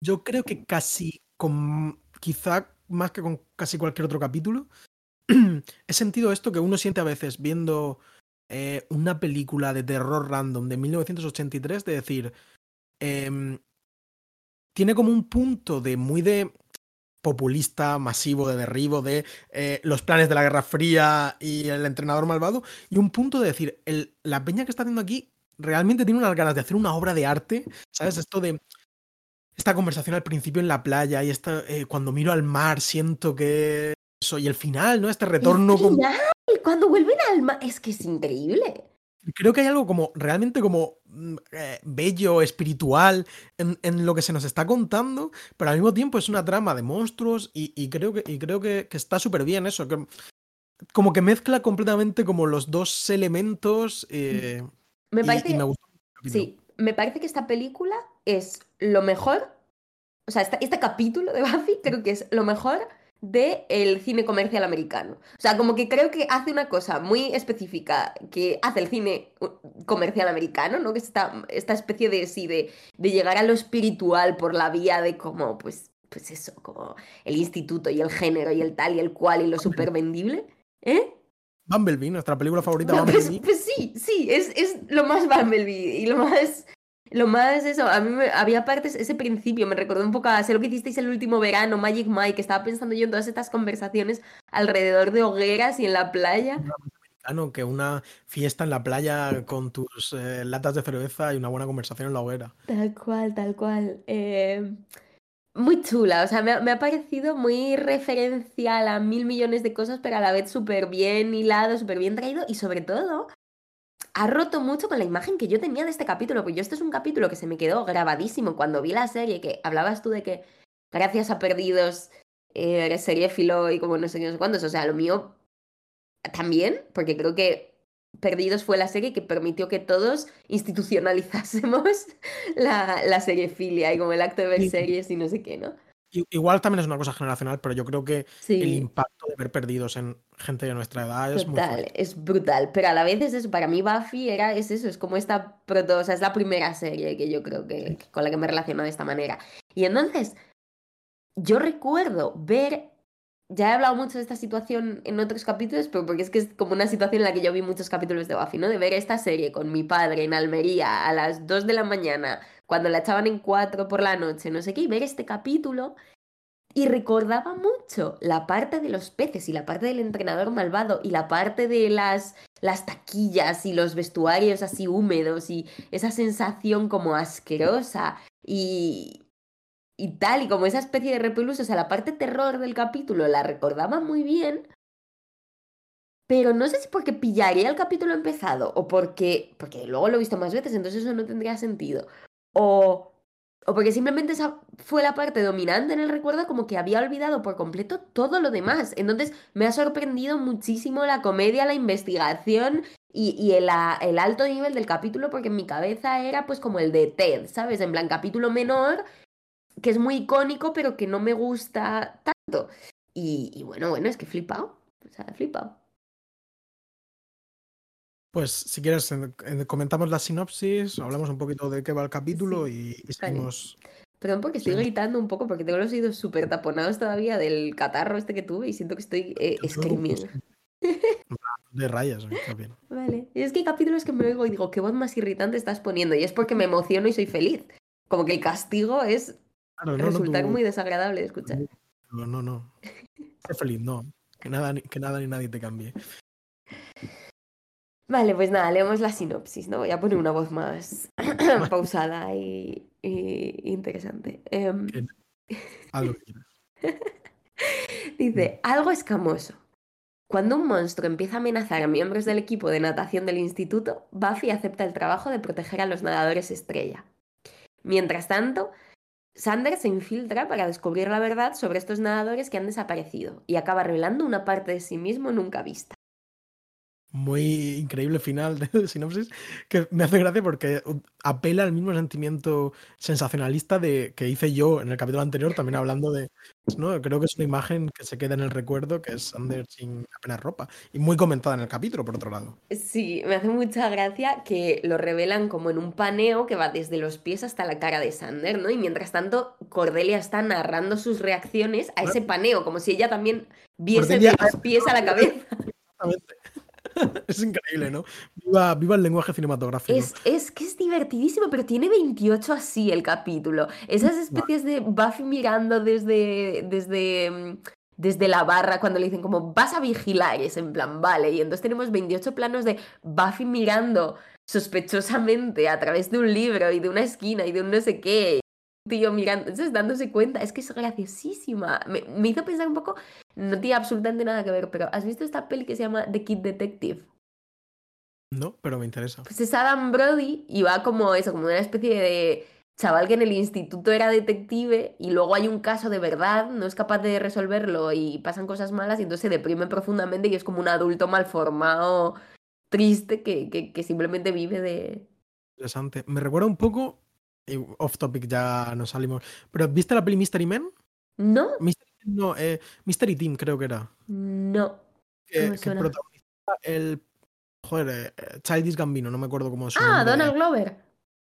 Yo creo que casi con. Quizá más que con casi cualquier otro capítulo. *clears throat* he sentido esto que uno siente a veces viendo eh, una película de terror random de 1983, de decir. em, tiene como un punto de muy de populista, masivo, de derribo, de eh, los planes de la Guerra Fría y el entrenador malvado, y un punto de decir, el- la peña que está haciendo aquí realmente tiene unas ganas de hacer una obra de arte, ¿sabes? Esto de esta conversación al principio en la playa y esta, eh, cuando miro al mar siento que eso, y el final, ¿no? Este retorno El final, cuando vuelven al mar, es que es increíble. Creo que hay algo como realmente como mm, eh, bello, espiritual en, en lo que se nos está contando, pero al mismo tiempo es una trama de monstruos y, y creo que, y creo que, que está súper bien eso, que como que mezcla completamente como los dos elementos eh, Me parece, y me gustó. capítulo. sí, me parece que esta película es lo mejor, o sea, esta- este capítulo de Buffy creo que es lo mejor del cine comercial americano. O sea, como que creo que hace una cosa muy específica que hace el cine uh, comercial americano, ¿no? Que es esta, esta especie de, sí, de, de llegar a lo espiritual por la vía de como, pues, pues eso, como el instituto y el género y el tal y el cual y lo súper vendible. ¿Eh? Bumblebee, nuestra película favorita, No, pues, Bumblebee. pues sí, sí, es, es lo más Bumblebee y lo más, lo más eso. A mí me- había partes, ese principio me recordó un poco a sé lo que hicisteis el último verano, Magic Mike, que estaba pensando yo en todas estas conversaciones alrededor de hogueras y en la playa. Americano, que una fiesta en la playa con tus eh, latas de cerveza y una buena conversación en la hoguera. Tal cual, tal cual. Eh, muy chula, o sea, me ha, me ha parecido muy referencial a mil millones de cosas, pero a la vez súper bien hilado, súper bien traído y sobre todo ha roto mucho con la imagen que yo tenía de este capítulo, porque yo este es un capítulo que se me quedó grabadísimo cuando vi la serie, que hablabas tú de que gracias a Perdidos eh, eres seriéfilo y como no sé qué, no sé cuántos, o sea, lo mío también, porque creo que Perdidos fue la serie que permitió que todos institucionalizásemos *laughs* la, la seriefilia y como el acto de ver series y no sé qué, ¿no? Igual también es una cosa generacional, pero yo creo que el Sí, impacto de ver perdidos en gente de nuestra edad es muy fuerte. es brutal, pero a la vez es eso, para mí Buffy era, es eso, es como esta proto, o sea, es la primera serie que yo creo que, que con la que me relaciono de esta manera. Y entonces, yo recuerdo ver, ya he hablado mucho de esta situación en otros capítulos, pero porque es que es como una situación en la que yo vi muchos capítulos de Buffy, ¿no? De ver esta serie con mi padre en Almería a las 2 de la mañana, cuando la echaban en 4 por la noche, no sé qué, y ver este capítulo y recordaba mucho la parte de los peces y la parte del entrenador malvado y la parte de las, las taquillas y los vestuarios así húmedos y esa sensación como asquerosa y, y tal, y como esa especie de repelús, o sea, la parte terror del capítulo la recordaba muy bien, pero no sé si porque pillaría el capítulo empezado o porque, porque luego lo he visto más veces, entonces eso no tendría sentido, o, o porque simplemente esa fue la parte dominante en el recuerdo, como que había olvidado por completo todo lo demás. Entonces me ha sorprendido muchísimo la comedia, la investigación y, y el, a- el alto nivel del capítulo, porque en mi cabeza era pues como el de Ted, ¿sabes? En plan capítulo menor, que es muy icónico, pero que no me gusta tanto. Y, y bueno, bueno, es que flipado. O sea, flipado. Pues si quieres, en- en- comentamos la sinopsis, hablamos un poquito de qué va el capítulo y, y vale. seguimos. Perdón porque estoy Sí. gritando un poco, porque tengo los oídos súper taponados todavía del catarro este que tuve y siento que estoy eh, creo que screaming. *laughs* *laughs* De rayas, está bien. Vale. Y es que hay capítulos que me oigo y digo, qué voz más irritante estás poniendo. Y es porque me emociono y soy feliz. Como que el castigo es Claro, no, no, resultar tú- muy desagradable de escuchar. no, no, no. *laughs* Sé feliz, no. Que nada, que nada ni nadie te cambie. Vale, pues nada, leemos la sinopsis, ¿no? Voy a poner una voz más *clears throat* pausada y, y interesante. Que quieras. *laughs* Dice, algo escamoso. Cuando un monstruo empieza a amenazar a miembros del equipo de natación del instituto, Buffy acepta el trabajo de proteger a los nadadores estrella. Mientras tanto, Sander se infiltra para descubrir la verdad sobre estos nadadores que han desaparecido y acaba revelando una parte de sí mismo nunca vista. Muy increíble final *laughs* de sinopsis que me hace gracia porque apela al mismo sentimiento sensacionalista de que hice yo en el capítulo anterior, también hablando de. ¿no? Creo que es una imagen que se queda en el recuerdo, que es Sander sin apenas ropa. Y muy comentada en el capítulo, por otro lado. Sí, me hace mucha gracia que lo revelan como en un paneo que va desde los pies hasta la cara de Sander, ¿no? Y mientras tanto, Cordelia está narrando sus reacciones a ese paneo, como si ella también viese Cordelia- de los pies a la cabeza. *laughs* Exactamente. *laughs* es increíble, ¿no? Viva, viva el lenguaje cinematográfico. Es, es que es divertidísimo, pero tiene 28 así el capítulo. Esas especies de Buffy mirando desde, desde, mm, desde la barra cuando le dicen como vas a vigilar, y es en plan, vale. Y entonces tenemos 28 planos de Buffy mirando sospechosamente a través de un libro y de una esquina y de un no sé qué. Tío mirando, entonces dándose cuenta, es que es graciosísima. Me, me hizo pensar un poco, no tiene absolutamente nada que ver, pero ¿has visto esta peli que se llama The Kid Detective? No, pero me interesa. Pues es Adam Brody y va como eso, como una especie de chaval que en el instituto era detective y luego hay un caso de verdad, no es capaz de resolverlo y pasan cosas malas y entonces se deprime profundamente y es como un adulto malformado, triste, que, que, que simplemente vive de... Interesante. Me recuerda un poco. Off topic, ya nos salimos. Pero ¿viste la peli Mystery Men? No, Mystery no, eh, Mystery Team, creo que era. no. Que, que protagonizaba el. Joder, eh, Childish Gambino, no me acuerdo cómo su Ah, nombre. Donald Glover.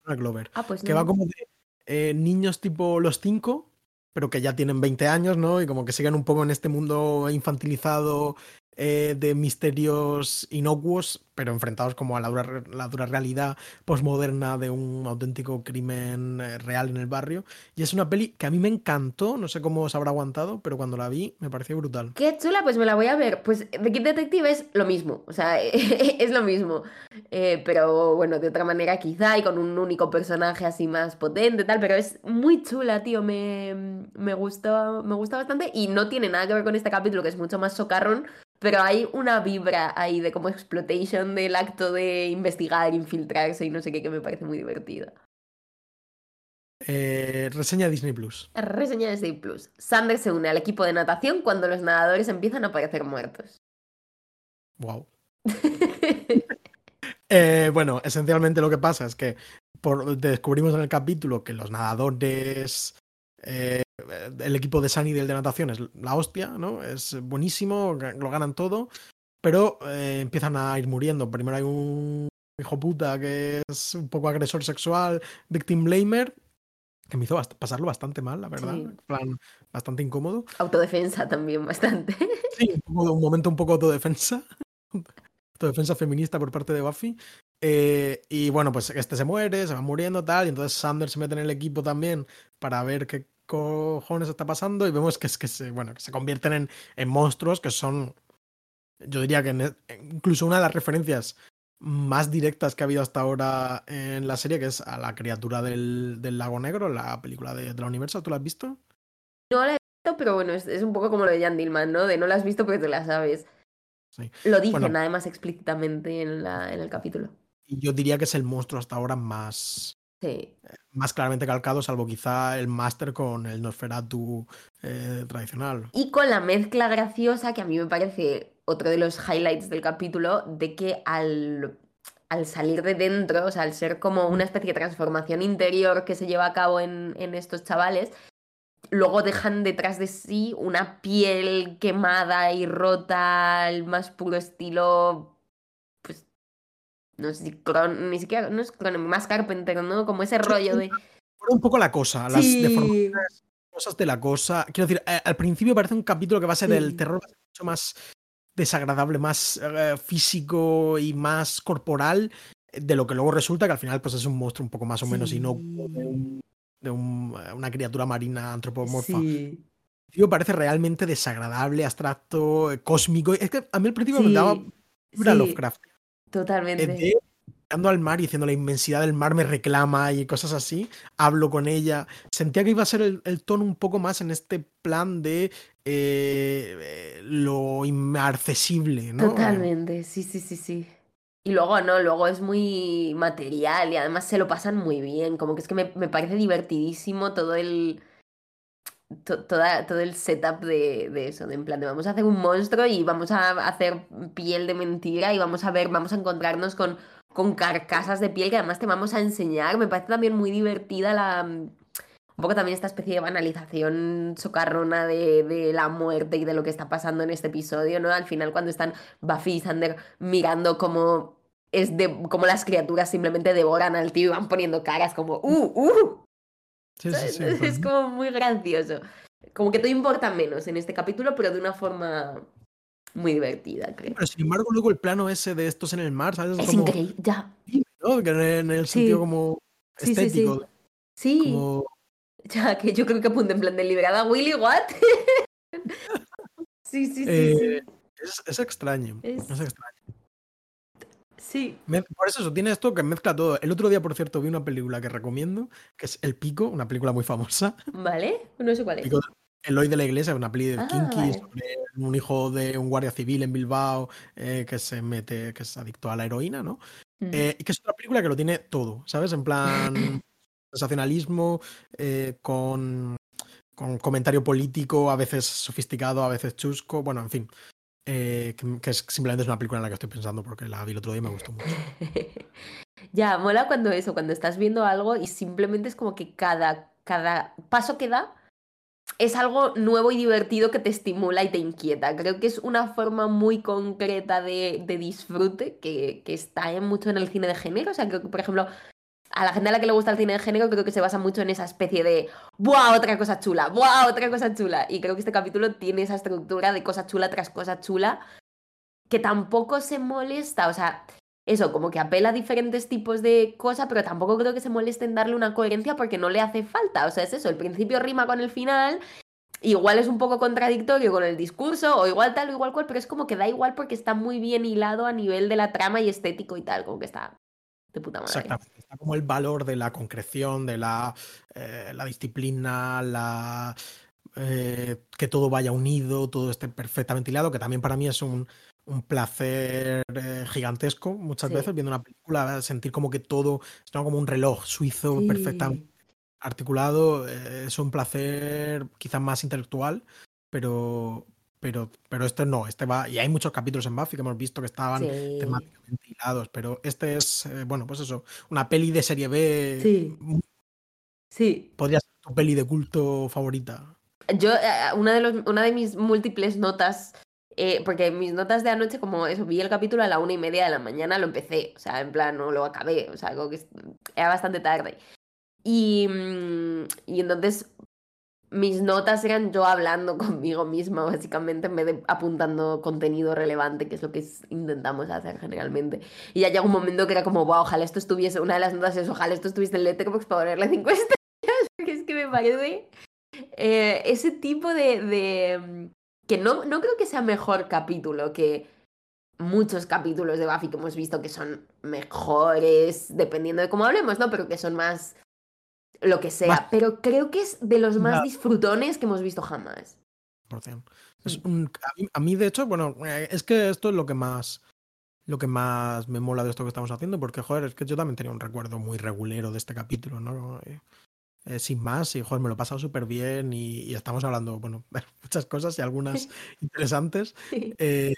Donald Glover. Ah, pues Que no. va como de eh, niños tipo los cinco, pero que ya tienen 20 años, ¿no? Y como que siguen un poco en este mundo infantilizado, eh, de misterios inocuos, pero enfrentados como a la dura, la dura realidad postmoderna de un auténtico crimen eh, real en el barrio. Y es una peli que a mí me encantó, no sé cómo se habrá aguantado, pero cuando la vi me pareció brutal. Qué chula, pues me la voy a ver. Pues The Kid Detective es lo mismo, o sea, *laughs* es lo mismo. Eh, pero bueno, de otra manera quizá y con un único personaje así más potente, tal, pero es muy chula, tío, me, me gusta, me gusta bastante y no tiene nada que ver con este capítulo que es mucho más socarrón, pero hay una vibra ahí de como exploitation del acto de investigar, infiltrarse y no sé qué, que me parece muy divertida. Eh, reseña Disney Plus. Reseña Disney Plus. Sander se une al equipo de natación cuando los nadadores empiezan a parecer muertos. Wow. *laughs* Eh, bueno, esencialmente lo que pasa es que por, descubrimos en el capítulo que los nadadores, eh, el equipo de Sunny del de natación es la hostia, ¿no? Es buenísimo, lo ganan todo, pero eh, empiezan a ir muriendo. Primero hay un hijo puta que es un poco agresor sexual, victim blamer, que me hizo bast pasarlo bastante mal, la verdad. Sí. En plan, bastante incómodo. Autodefensa también bastante. *laughs* Sí, un, poco- un momento un poco autodefensa. *laughs* Autodefensa feminista por parte de Buffy. Eh, y bueno, pues este se muere, se va muriendo, tal. Y entonces Sander se mete en el equipo también para ver qué cojones está pasando. Y vemos que es que se, bueno, que se convierten en, en monstruos que son. Yo diría que en- incluso una de las referencias más directas que ha habido hasta ahora en la serie, que es a la criatura del, del lago negro, la película de, de la Universal. ¿Tú la has visto? No la he visto, pero bueno, es, es un poco como lo de Jan Dillman, ¿no? De no la has visto porque te la sabes. Sí. Lo dicen Bueno. además explícitamente en, la, en el capítulo. Y yo diría que es el monstruo hasta ahora más, Sí. Más claramente calcado, salvo quizá el Master con el Nosferatu eh, tradicional. Y con la mezcla graciosa, que a mí me parece otro de los highlights del capítulo, de que al, al salir de dentro, o sea, al ser como una especie de transformación interior que se lleva a cabo en, en estos chavales, luego dejan detrás de sí una piel quemada y rota, al más puro estilo, no sé si Cron- ni siquiera, no es Cronenberg, más Carpenter, ¿no? Como ese rollo de... Un poco la cosa, las Sí. deformaciones, cosas de la cosa. Quiero decir, eh, al principio parece un capítulo que va a ser el Sí. terror a ser mucho más desagradable, más eh, físico y más corporal, eh, de lo que luego resulta que al final pues es un monstruo un poco más o menos de, un- de un- eh, una criatura marina antropomorfa. Sí. Tío, parece realmente desagradable, abstracto, cósmico. Es que a mí al principio me daba sí, Lovecraft. Eh, totalmente. de mirando al mar y diciendo la inmensidad del mar me reclama y cosas así. Hablo con ella. Sentía que iba a ser el, el tono un poco más en este plan de eh, eh, lo inaccesible, ¿no? Totalmente, sí, sí, sí, sí. Y luego no, luego es muy material y además se lo pasan muy bien. Como que es que me, me parece divertidísimo todo el. To- toda, todo el setup de, de eso, de en plan de vamos a hacer un monstruo y vamos a hacer piel de mentira y vamos a ver, vamos a encontrarnos con, con carcasas de piel que además te vamos a enseñar. Me parece también muy divertida la. Un poco también esta especie de banalización socarrona de, de la muerte y de lo que está pasando en este episodio, ¿no? Al final cuando están Buffy y Sander mirando como es de como las criaturas simplemente devoran al tío y van poniendo caras como ¡uh, uh! Sí, sí, sí. es como muy gracioso. Como que todo importa menos en este capítulo, pero de una forma muy divertida, creo. Pero sin embargo, luego el plano ese de estos en el mar, ¿sabes? Es como, increíble, ya. ¿no? En el, sentido como Sí, sí, sí. estético. Sí, Como, ya que yo creo que apunta en plan de liberada Willy, ¿what? *laughs* sí, sí, sí, eh, es, es extraño. Es- Es extraño. Sí. Por eso, eso tiene esto que mezcla todo. El otro día, por cierto, vi una película que recomiendo, que es El Pico, una película muy famosa. ¿Vale? No sé cuál es. Pico, Eloy de la Iglesia, una peli de Ah, Kinky vale. sobre un hijo de un guardia civil en Bilbao eh, que se mete, que es adicto a la heroína, ¿no? Mm. Eh, y que es una película que lo tiene todo, ¿sabes? En plan *clears throat* sensacionalismo, eh, con, con comentario político, a veces sofisticado, a veces chusco, bueno, en fin. Eh, que, es simplemente es una película en la que estoy pensando porque la vi el otro día y me gustó mucho. *laughs* Ya, mola cuando eso, cuando estás viendo algo y simplemente es como que cada, cada paso que da es algo nuevo y divertido que te estimula y te inquieta. Creo que es una forma muy concreta de, de disfrute que, que está en mucho en el cine de género. O sea, creo que, por ejemplo, a la gente a la que le gusta el cine de género creo que se basa mucho en esa especie de ¡buah, otra cosa chula! ¡buah, otra cosa chula! Y creo que este capítulo tiene esa estructura de cosa chula tras cosa chula que tampoco se molesta, o sea, eso, como que apela a diferentes tipos de cosas, pero tampoco creo que se moleste en darle una coherencia porque no le hace falta. O sea, es eso, el principio rima con el final, igual es un poco contradictorio con el discurso, o igual tal o igual cual, pero es como que da igual porque está muy bien hilado a nivel de la trama y estético y tal, como que está de puta madre. Exactamente. Está como el valor de la concreción, de la, eh, la disciplina, la eh, que todo vaya unido, todo esté perfectamente hilado, que también para mí es un, un placer eh, gigantesco muchas Sí. veces viendo una película, sentir como que todo es como un reloj suizo perfectamente Sí. articulado, eh, es un placer quizás más intelectual, pero, pero, pero este no, este va, y hay muchos capítulos en Buffy que hemos visto que estaban Sí. temáticamente hilados, pero este es, eh, bueno, pues eso, una peli de serie B, Sí. Sí. podría ser tu peli de culto favorita. Yo, eh, una de, los, una de mis múltiples notas, eh, porque mis notas de anoche, como eso, vi el capítulo a la una y media de la mañana, lo empecé, o sea, en plan, no lo acabé, o sea, como que era bastante tarde. Y, mm, y entonces mis notas eran yo hablando *laughs* conmigo misma, básicamente, en vez de apuntando contenido relevante, que es lo que intentamos hacer generalmente. Y ya llegó un momento que era como, wow, ojalá esto estuviese, una de las notas es, ojalá esto estuviese en Letterboxd para ponerle cinco *laughs* estrellas, porque es que me parece eh, ese tipo de, de, mm, que no, no creo que sea mejor capítulo que muchos capítulos de Buffy que hemos visto que son mejores, dependiendo de cómo hablemos, ¿no? Pero que son más lo que sea. Más- Pero creo que es de los más disfrutones que hemos visto jamás. 100%. Es Mm. un, a, mí, a mí, de hecho, bueno, eh, es que esto es lo que más lo que más me mola de esto que estamos haciendo, porque, joder, es que yo también tenía un recuerdo muy regulero de este capítulo, ¿no? Eh, eh, sin más, y, joder, me lo he pasado súper bien y, y estamos hablando, bueno, *laughs* muchas cosas y algunas *laughs* interesantes. eh,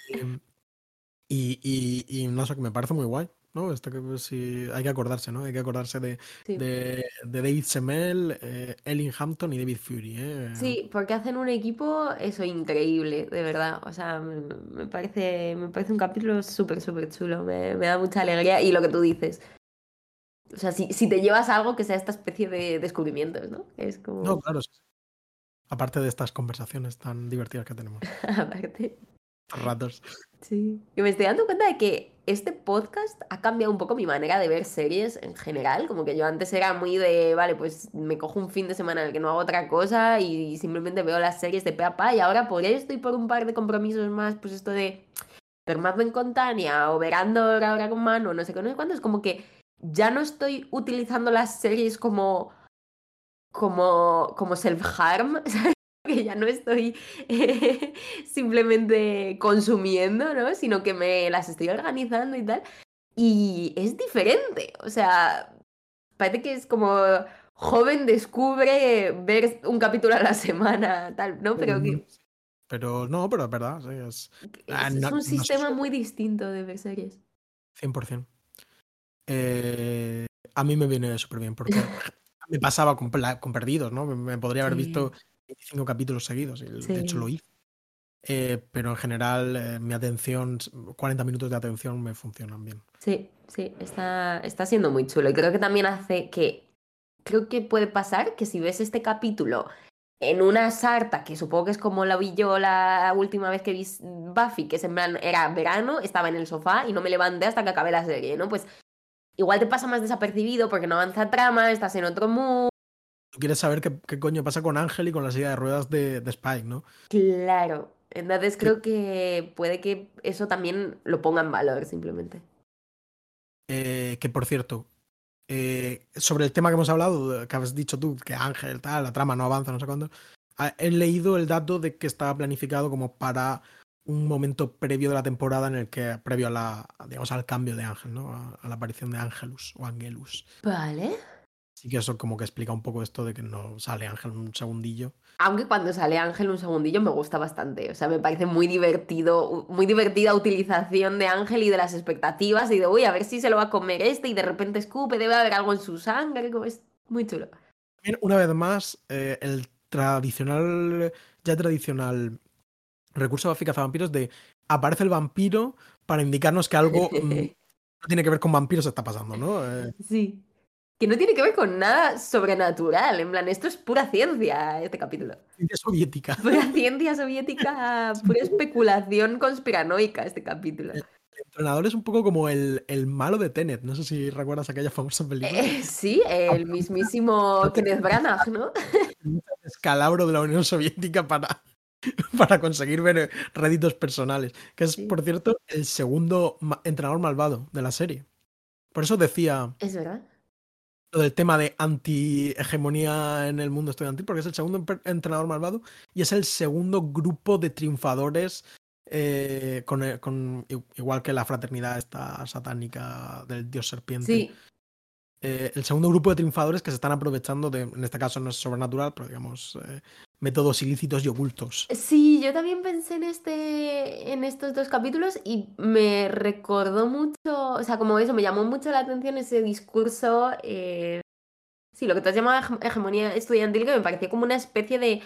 y, y, y no sé, que me parece muy guay, ¿no? Esto que pues, sí, hay que acordarse, ¿no? Hay que acordarse de, Sí. de, de David Semel, eh, Ellen Hampton y David Fury, ¿eh? Sí, porque hacen un equipo, eso, increíble, de verdad. O sea, me, me parece, me parece un capítulo súper, súper chulo. Me, me da mucha alegría. Y lo que tú dices. O sea, si, si te llevas algo que sea esta especie de descubrimientos, ¿no? Es como. No, claro, sí. Aparte de estas conversaciones tan divertidas que tenemos, *laughs* Aparte. Ratos. Sí. Y me estoy dando cuenta de que este podcast ha cambiado un poco mi manera de ver series en general. Como que yo antes era muy de, vale, pues me cojo un fin de semana en el que no hago otra cosa y simplemente veo las series de pe a pa. Y ahora por esto y por un par de compromisos más, pues esto de Permaven con Tania o Verandor ahora con Mano, no sé qué, no sé cuánto, es como que ya no estoy utilizando las series como como, como self-harm. *laughs* que ya no estoy eh, *laughs* simplemente consumiendo, ¿no? Sino que me las estoy organizando y tal. Y es diferente, o sea, parece que es como joven descubre ver un capítulo a la semana, tal, ¿no? Pero que Pero no, pero es verdad, sí, es Ah, es, no- es un no sistema si- muy distinto de ver series. 100%. Eh, a mí me viene súper bien porque *laughs* me pasaba con, Perdidos, ¿no? Me, me podría haber Sí. visto 25 capítulos seguidos y Sí. de hecho lo hice. Eh, pero en general eh, mi atención, 40 minutos de atención me funcionan bien. Sí, sí, está, está siendo muy chulo. Y creo que también hace que. Creo que puede pasar que si ves este capítulo en una sarta, que supongo que es como la vi yo la última vez que vi Buffy, que es en plan, era verano, estaba en el sofá y no me levanté hasta que acabé la serie, ¿no? Pues igual te pasa más desapercibido porque no avanza trama, estás en otro mood. Tú quieres saber qué, qué coño pasa con Ángel y con la silla de ruedas de, de Spike, ¿no? Claro. Entonces creo que puede que eso también lo ponga en valor, simplemente. Eh, que por cierto, eh, sobre el tema que hemos hablado, que has dicho tú, que Ángel, tal, la trama no avanza, no sé cuándo, ah, he leído el dato de que estaba planificado como para un momento previo de la temporada en el que, previo a la, digamos, al cambio de Ángel, ¿no? A, a la aparición de Ángelus o Angelus. Vale. Así que eso como que explica un poco esto de que no sale Ángel un segundillo. Aunque cuando sale Ángel un segundillo me gusta bastante. O sea, me parece muy divertido, muy divertida utilización de Ángel y de las expectativas y de, uy, a ver si se lo va a comer este y de repente escupe, debe haber algo en su sangre. como Es muy chulo. También, una vez más, eh, el tradicional, ya tradicional recurso de Buffy cazavampiros de aparece el vampiro para indicarnos que algo mm, *laughs* no tiene que ver con vampiros está pasando, ¿no? Eh, Sí. Que no tiene que ver con nada sobrenatural. En plan, esto es pura ciencia, este capítulo. Ciencia soviética. *laughs* Pura ciencia soviética, pura especulación conspiranoica, este capítulo. El entrenador es un poco como el, el malo de Tenet. No sé si recuerdas aquella famosa película. Eh, sí, el *laughs* mismísimo Kenneth Branagh, ¿no? Un *laughs* escalabro de la Unión Soviética para, para conseguir ver réditos personales. Que es, Sí. por cierto, el segundo ma- entrenador malvado de la serie. Por eso decía Es verdad. Lo del tema de anti-hegemonía en el mundo estudiantil, porque es el segundo entrenador malvado y es el segundo grupo de triunfadores eh, con, el- con- igual que la fraternidad esta satánica del dios serpiente. Sí, Eh, el segundo grupo de triunfadores que se están aprovechando de, en este caso no es sobrenatural, pero digamos, eh, métodos ilícitos y ocultos. Sí, yo también pensé en este, en estos dos capítulos y me recordó mucho, o sea, como eso, me llamó mucho la atención ese discurso, eh, sí, lo que tú has llamado hege- hegemonía estudiantil, que me pareció como una especie de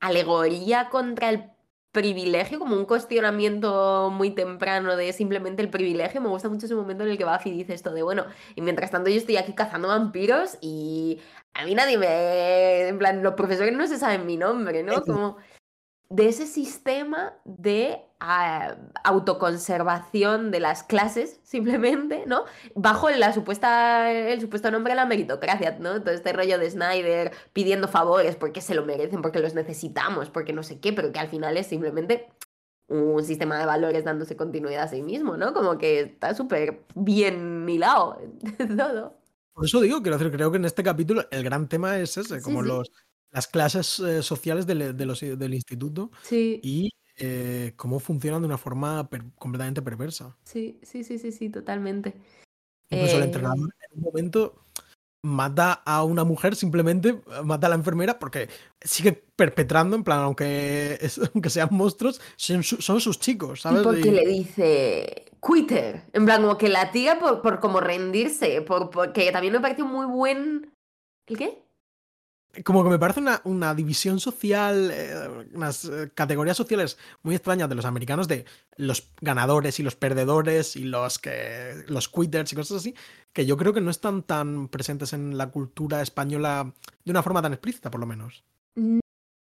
alegoría contra el privilegio, como un cuestionamiento muy temprano de simplemente el privilegio. Me gusta mucho ese momento en el que Buffy dice esto de, bueno, y mientras tanto yo estoy aquí cazando vampiros y a mí nadie me... En plan, los profesores no se saben mi nombre, ¿no? *laughs* Como de ese sistema de ah, autoconservación de las clases, *laughs* simplemente, ¿no? Bajo la supuesta, el supuesto nombre de la meritocracia, ¿no? Todo este rollo de Snyder pidiendo favores porque se lo merecen, porque los necesitamos, porque no sé qué, pero que al final es simplemente un sistema de valores dándose continuidad a sí mismo, ¿no? Como que está súper bien hilado *laughs* todo. Por eso digo, quiero decir, creo que en este capítulo el gran tema es ese, Sí, como sí. los, las clases eh, sociales del, de los- del instituto Sí, y eh, cómo funcionan de una forma per- completamente perversa. sí, sí, sí, sí, sí, totalmente. Incluso el Eh, entrenador en un momento mata a una mujer, simplemente eh, mata a la enfermera porque sigue perpetrando, en plan, aunque, es- *laughs* aunque sean monstruos, son, su- son sus chicos, Y ¿sabes? porque Y- le dice quitter, en plan como que la tira por, por como rendirse, por, porque también me pareció muy buen... ¿El qué? Como que me parece una, una división social, eh, unas eh, categorías sociales muy extrañas de los americanos, de los ganadores y los perdedores y los que los quitters y cosas así, que yo creo que no están tan presentes en la cultura española de una forma tan explícita, por lo menos.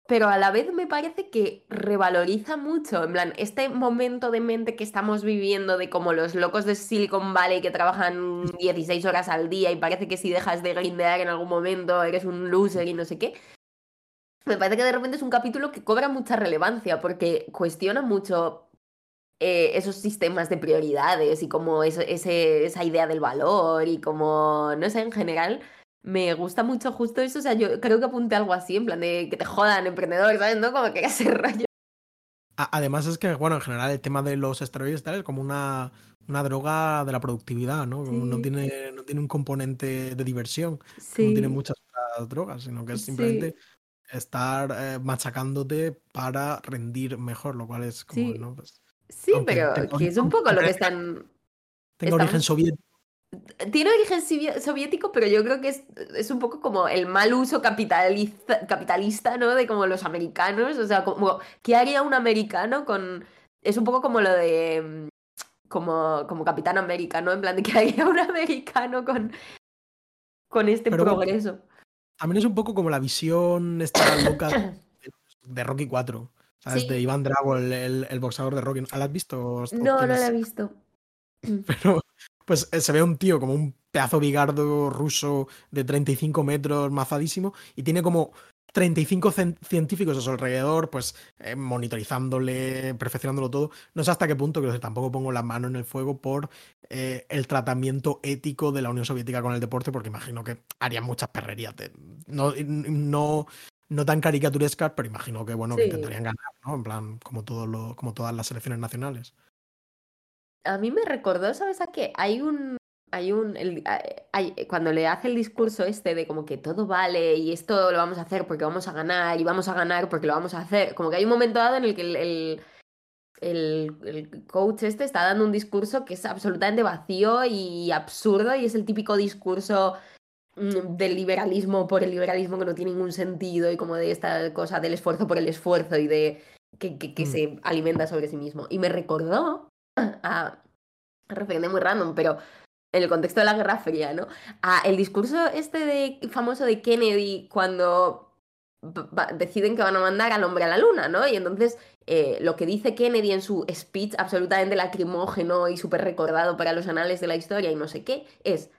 Pero a la vez me parece que revaloriza mucho, en plan, este momento de mente que estamos viviendo de como los locos de Silicon Valley que trabajan 16 horas al día y parece que si dejas de grindear en algún momento eres un loser y no sé qué. Me parece que de repente es un capítulo que cobra mucha relevancia porque cuestiona mucho eh, esos sistemas de prioridades y como eso- ese, esa idea del valor y como, no sé, en general me gusta mucho justo eso. O sea, yo creo que apunté algo así, en plan de que te jodan, emprendedor, ¿sabes? ¿No? Como que *laughs* ese rollo. Además es que, bueno, en general el tema de los esteroides tal es como una, una droga de la productividad, ¿no? No tiene, no tiene un componente de diversión, como tiene muchas otras drogas, sino que es sí, simplemente estar eh, machacándote para rendir mejor, lo cual es como, sí. ¿no? Pues, Sí, pero que es un poco lo que están... tenga origen soviético, Tiene origen soviético, pero yo creo que es, es un poco como el mal uso capitaliza- capitalista, ¿no? De como los americanos. O sea, como, ¿qué haría un americano con...? Es un poco como lo de... mm, Como, como Capitán América, ¿no? En plan de qué *laughs* haría un americano con, con este Pero bueno, progreso. también es un poco como la visión esta loca *coughs* de, Rocky 4, ¿sabes? De. Iván Drago, el, el- el boxeador de Rocky. ¿La has visto? ¿O- o No, no la he visto. *laughs* Pero, pues eh, se ve un tío como un pedazo bigardo ruso de 35 metros, mazadísimo, y tiene como 35 cien- científicos a su alrededor, pues eh, monitorizándole, perfeccionándolo todo. No sé hasta qué punto, creo que tampoco pongo la mano en el fuego por eh, el tratamiento ético de la Unión Soviética con el deporte, porque imagino que harían muchas perrerías. de- no, no, no tan caricaturescas, pero imagino que, bueno, que intentarían ganar, ¿no? En plan, como, todo lo, como todas las selecciones nacionales. A mí me recordó, ¿sabes a qué? Hay un, hay un, el- a- hay- cuando le hace el discurso este de como que todo vale y esto lo vamos a hacer porque vamos a ganar y vamos a ganar porque lo vamos a hacer, como que hay un momento dado en el que el, el, el- el coach este está dando un discurso que es absolutamente vacío y absurdo y es el típico discurso mm, del liberalismo por el liberalismo que no tiene ningún sentido y como de esta cosa del esfuerzo por el esfuerzo y de que, que, que Mm. se alimenta sobre sí mismo. Y me recordó *laughs* a referente muy random, pero en el contexto de la Guerra Fría, ¿no? Ah, el discurso este de, famoso de Kennedy cuando deciden que van a mandar al hombre a la luna, ¿no? Y entonces eh, lo que dice Kennedy en su speech absolutamente lacrimógeno y súper recordado para los anales de la historia y no sé qué, es...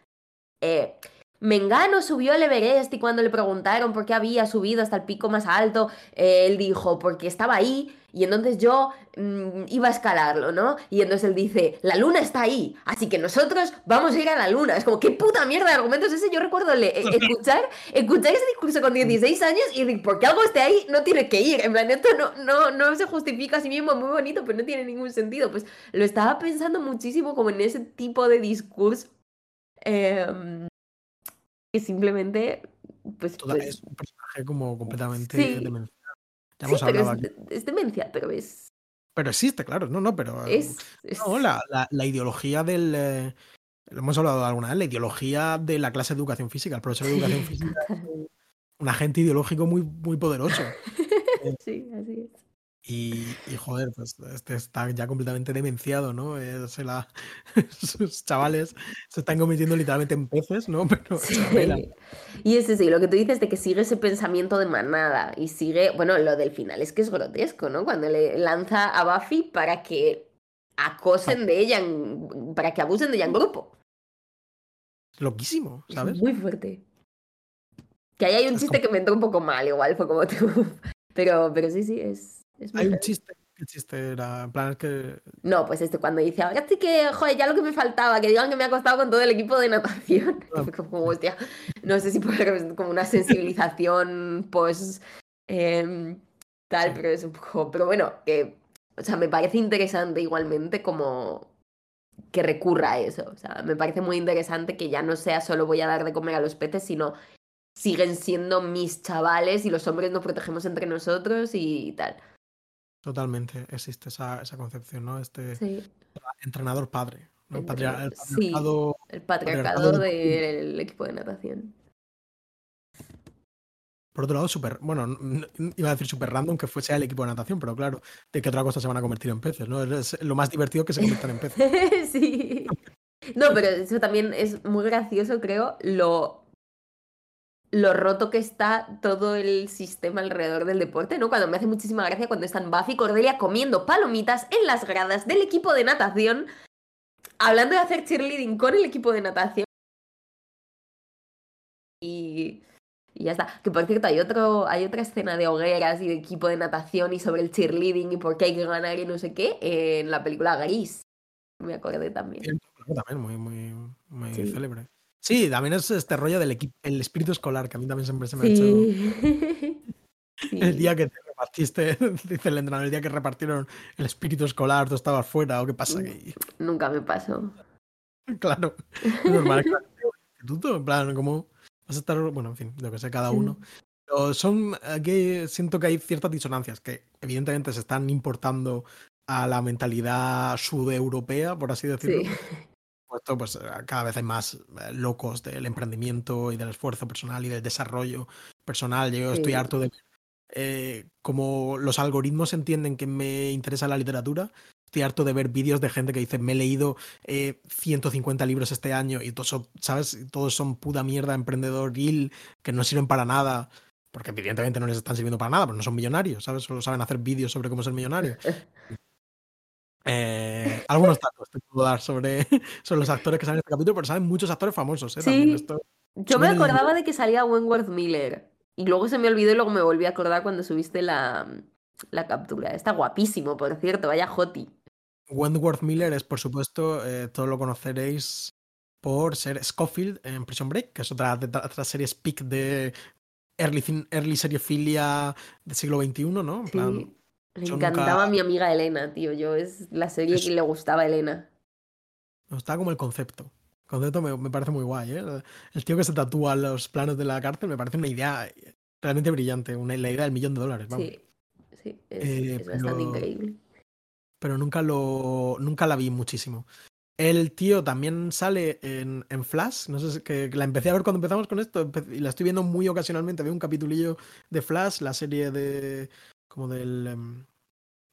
eh, Mengano subió el Everest y cuando le preguntaron por qué había subido hasta el pico más alto, eh, él dijo, porque estaba ahí y entonces yo mm, iba a escalarlo, ¿no? Y entonces él dice, la luna está ahí, así que nosotros vamos a ir a la luna. Es como, qué puta mierda de argumentos es ese. Yo recuerdo le- eh, escuchar, *laughs* escuchar ese discurso con 16 años y decir, porque algo esté ahí, no tiene que ir. En plan, esto no, no, no se justifica a sí mismo, muy bonito, pero no tiene ningún sentido. Pues lo estaba pensando muchísimo como en ese tipo de discurso. em, que simplemente, pues, pues, es un personaje como completamente Sí. demencial. Ya sí, hemos pero hablado es, es demencia, pero es, Pero existe, claro. No, no, pero. eh, es, es- No, la, la- la ideología del. eh, lo hemos hablado alguna vez, la ideología de la clase de educación física. El profesor de educación *laughs* física es un, un agente ideológico muy, muy poderoso. *laughs* Sí, así es. Y, y, joder, pues este está ya completamente demenciado, ¿no? Se la- *laughs* sus chavales se están convirtiendo literalmente en peces, ¿no? *laughs* Pero. Sí. Y es sí, lo que tú dices de que sigue ese pensamiento de manada y sigue, bueno, lo del final es que es grotesco, ¿no? Cuando le lanza a Buffy para que acosen de ella, en- para que abusen de ella en grupo. Loquísimo, ¿sabes? Es muy fuerte. Que ahí hay un Es chiste que me entró un poco mal, igual fue como tú. *laughs* Pero, pero sí, sí, es, es muy Hay un chiste. ¿Qué chiste era? En plan, es que. No, pues este cuando dice, ahora sí que, joder, ya lo que me faltaba, que digan que me ha costado con todo el equipo de natación. *laughs* Ah. Como, hostia, no sé si por como una sensibilización, pues, em, tal, Sí. pero es un poco, pero bueno, que, o sea, me parece interesante igualmente como que recurra a eso, o sea, me parece muy interesante que ya no sea solo voy a dar de comer a los peces, sino siguen siendo mis chavales y los hombres nos protegemos entre nosotros y tal. Totalmente existe esa, esa concepción, ¿no? Este Sí, entrenador padre. ¿no? El, patria- sí. patriarcado. el Patriarcado patriarcado del equipo de natación. Por otro lado, súper. Bueno, iba a decir súper random que fuese el equipo de natación, pero claro, ¿de qué otra cosa se van a convertir en peces? ¿no? Es lo más divertido que se conviertan en peces. *laughs* sí. No, pero eso también es muy gracioso, creo, lo, lo roto que está todo el sistema alrededor del deporte, ¿no? Cuando me hace muchísima gracia cuando están Buffy y Cordelia comiendo palomitas en las gradas del equipo de natación, hablando de hacer cheerleading con el equipo de natación. Y, y ya está. Que por cierto, hay otro, hay otra escena de hogueras y de equipo de natación y sobre el cheerleading y por qué hay que ganar y no sé qué en la película Gris. Me acordé también. Claro, También muy, muy, muy Sí. célebre. Sí, también es este rollo del equipo, el espíritu escolar, que a mí también siempre se me ha hecho. Sí. *laughs* El día que te repartiste, *laughs* dice el entrenador, el día que repartieron el espíritu escolar, tú estabas fuera, o qué pasa aquí. Nunca me pasó. *laughs* Claro, es normal instituto, en plan, como vas a estar, bueno, en fin, lo que sé cada uno. Pero son, aquí siento que hay ciertas disonancias que evidentemente se están importando a la mentalidad sudeuropea, por así decirlo. Sí. Puesto, pues eh, cada vez hay más eh, locos del emprendimiento y del esfuerzo personal y del desarrollo personal. Yo estoy Sí. harto de ver eh, cómo los algoritmos entienden que me interesa la literatura. Estoy harto de ver vídeos de gente que dice, me he leído eh, 150 libros este año y todos son, ¿sabes? Todos son puta mierda emprendedoril que no sirven para nada. Porque evidentemente no les están sirviendo para nada, porque no son millonarios, ¿sabes? Solo saben hacer vídeos sobre cómo ser millonario. *laughs* Algunos datos te puedo dar sobre, *laughs* sobre los actores que salen en este capítulo, pero saben muchos actores famosos, ¿eh? Sí. esto- Yo me acordaba de que salía Wentworth Miller. Y luego se me olvidó y luego me volví a acordar cuando subiste la, la captura. Está guapísimo, por cierto, vaya Joti. Wentworth Miller es, por supuesto, eh, todos lo conoceréis por ser Scofield en Prison Break, que es otra de otras series peak de early, early del siglo XXI, ¿no? En Sí. Le yo encantaba nunca- mi amiga Elena, tío. Yo es la serie Es- que le gustaba a Elena. me gustaba como el concepto. El concepto me, me parece muy guay, ¿eh? El tío que se tatúa los planos de la cárcel me parece una idea realmente brillante, una, la idea del millón de dólares, vamos. Sí, sí, es, Eh, es bastante pero- increíble. pero nunca lo nunca la vi muchísimo. El tío también sale en, en Flash, no sé si que la empecé a ver cuando empezamos con esto y la estoy viendo muy ocasionalmente, veo un capitulillo de Flash, la serie de como del em,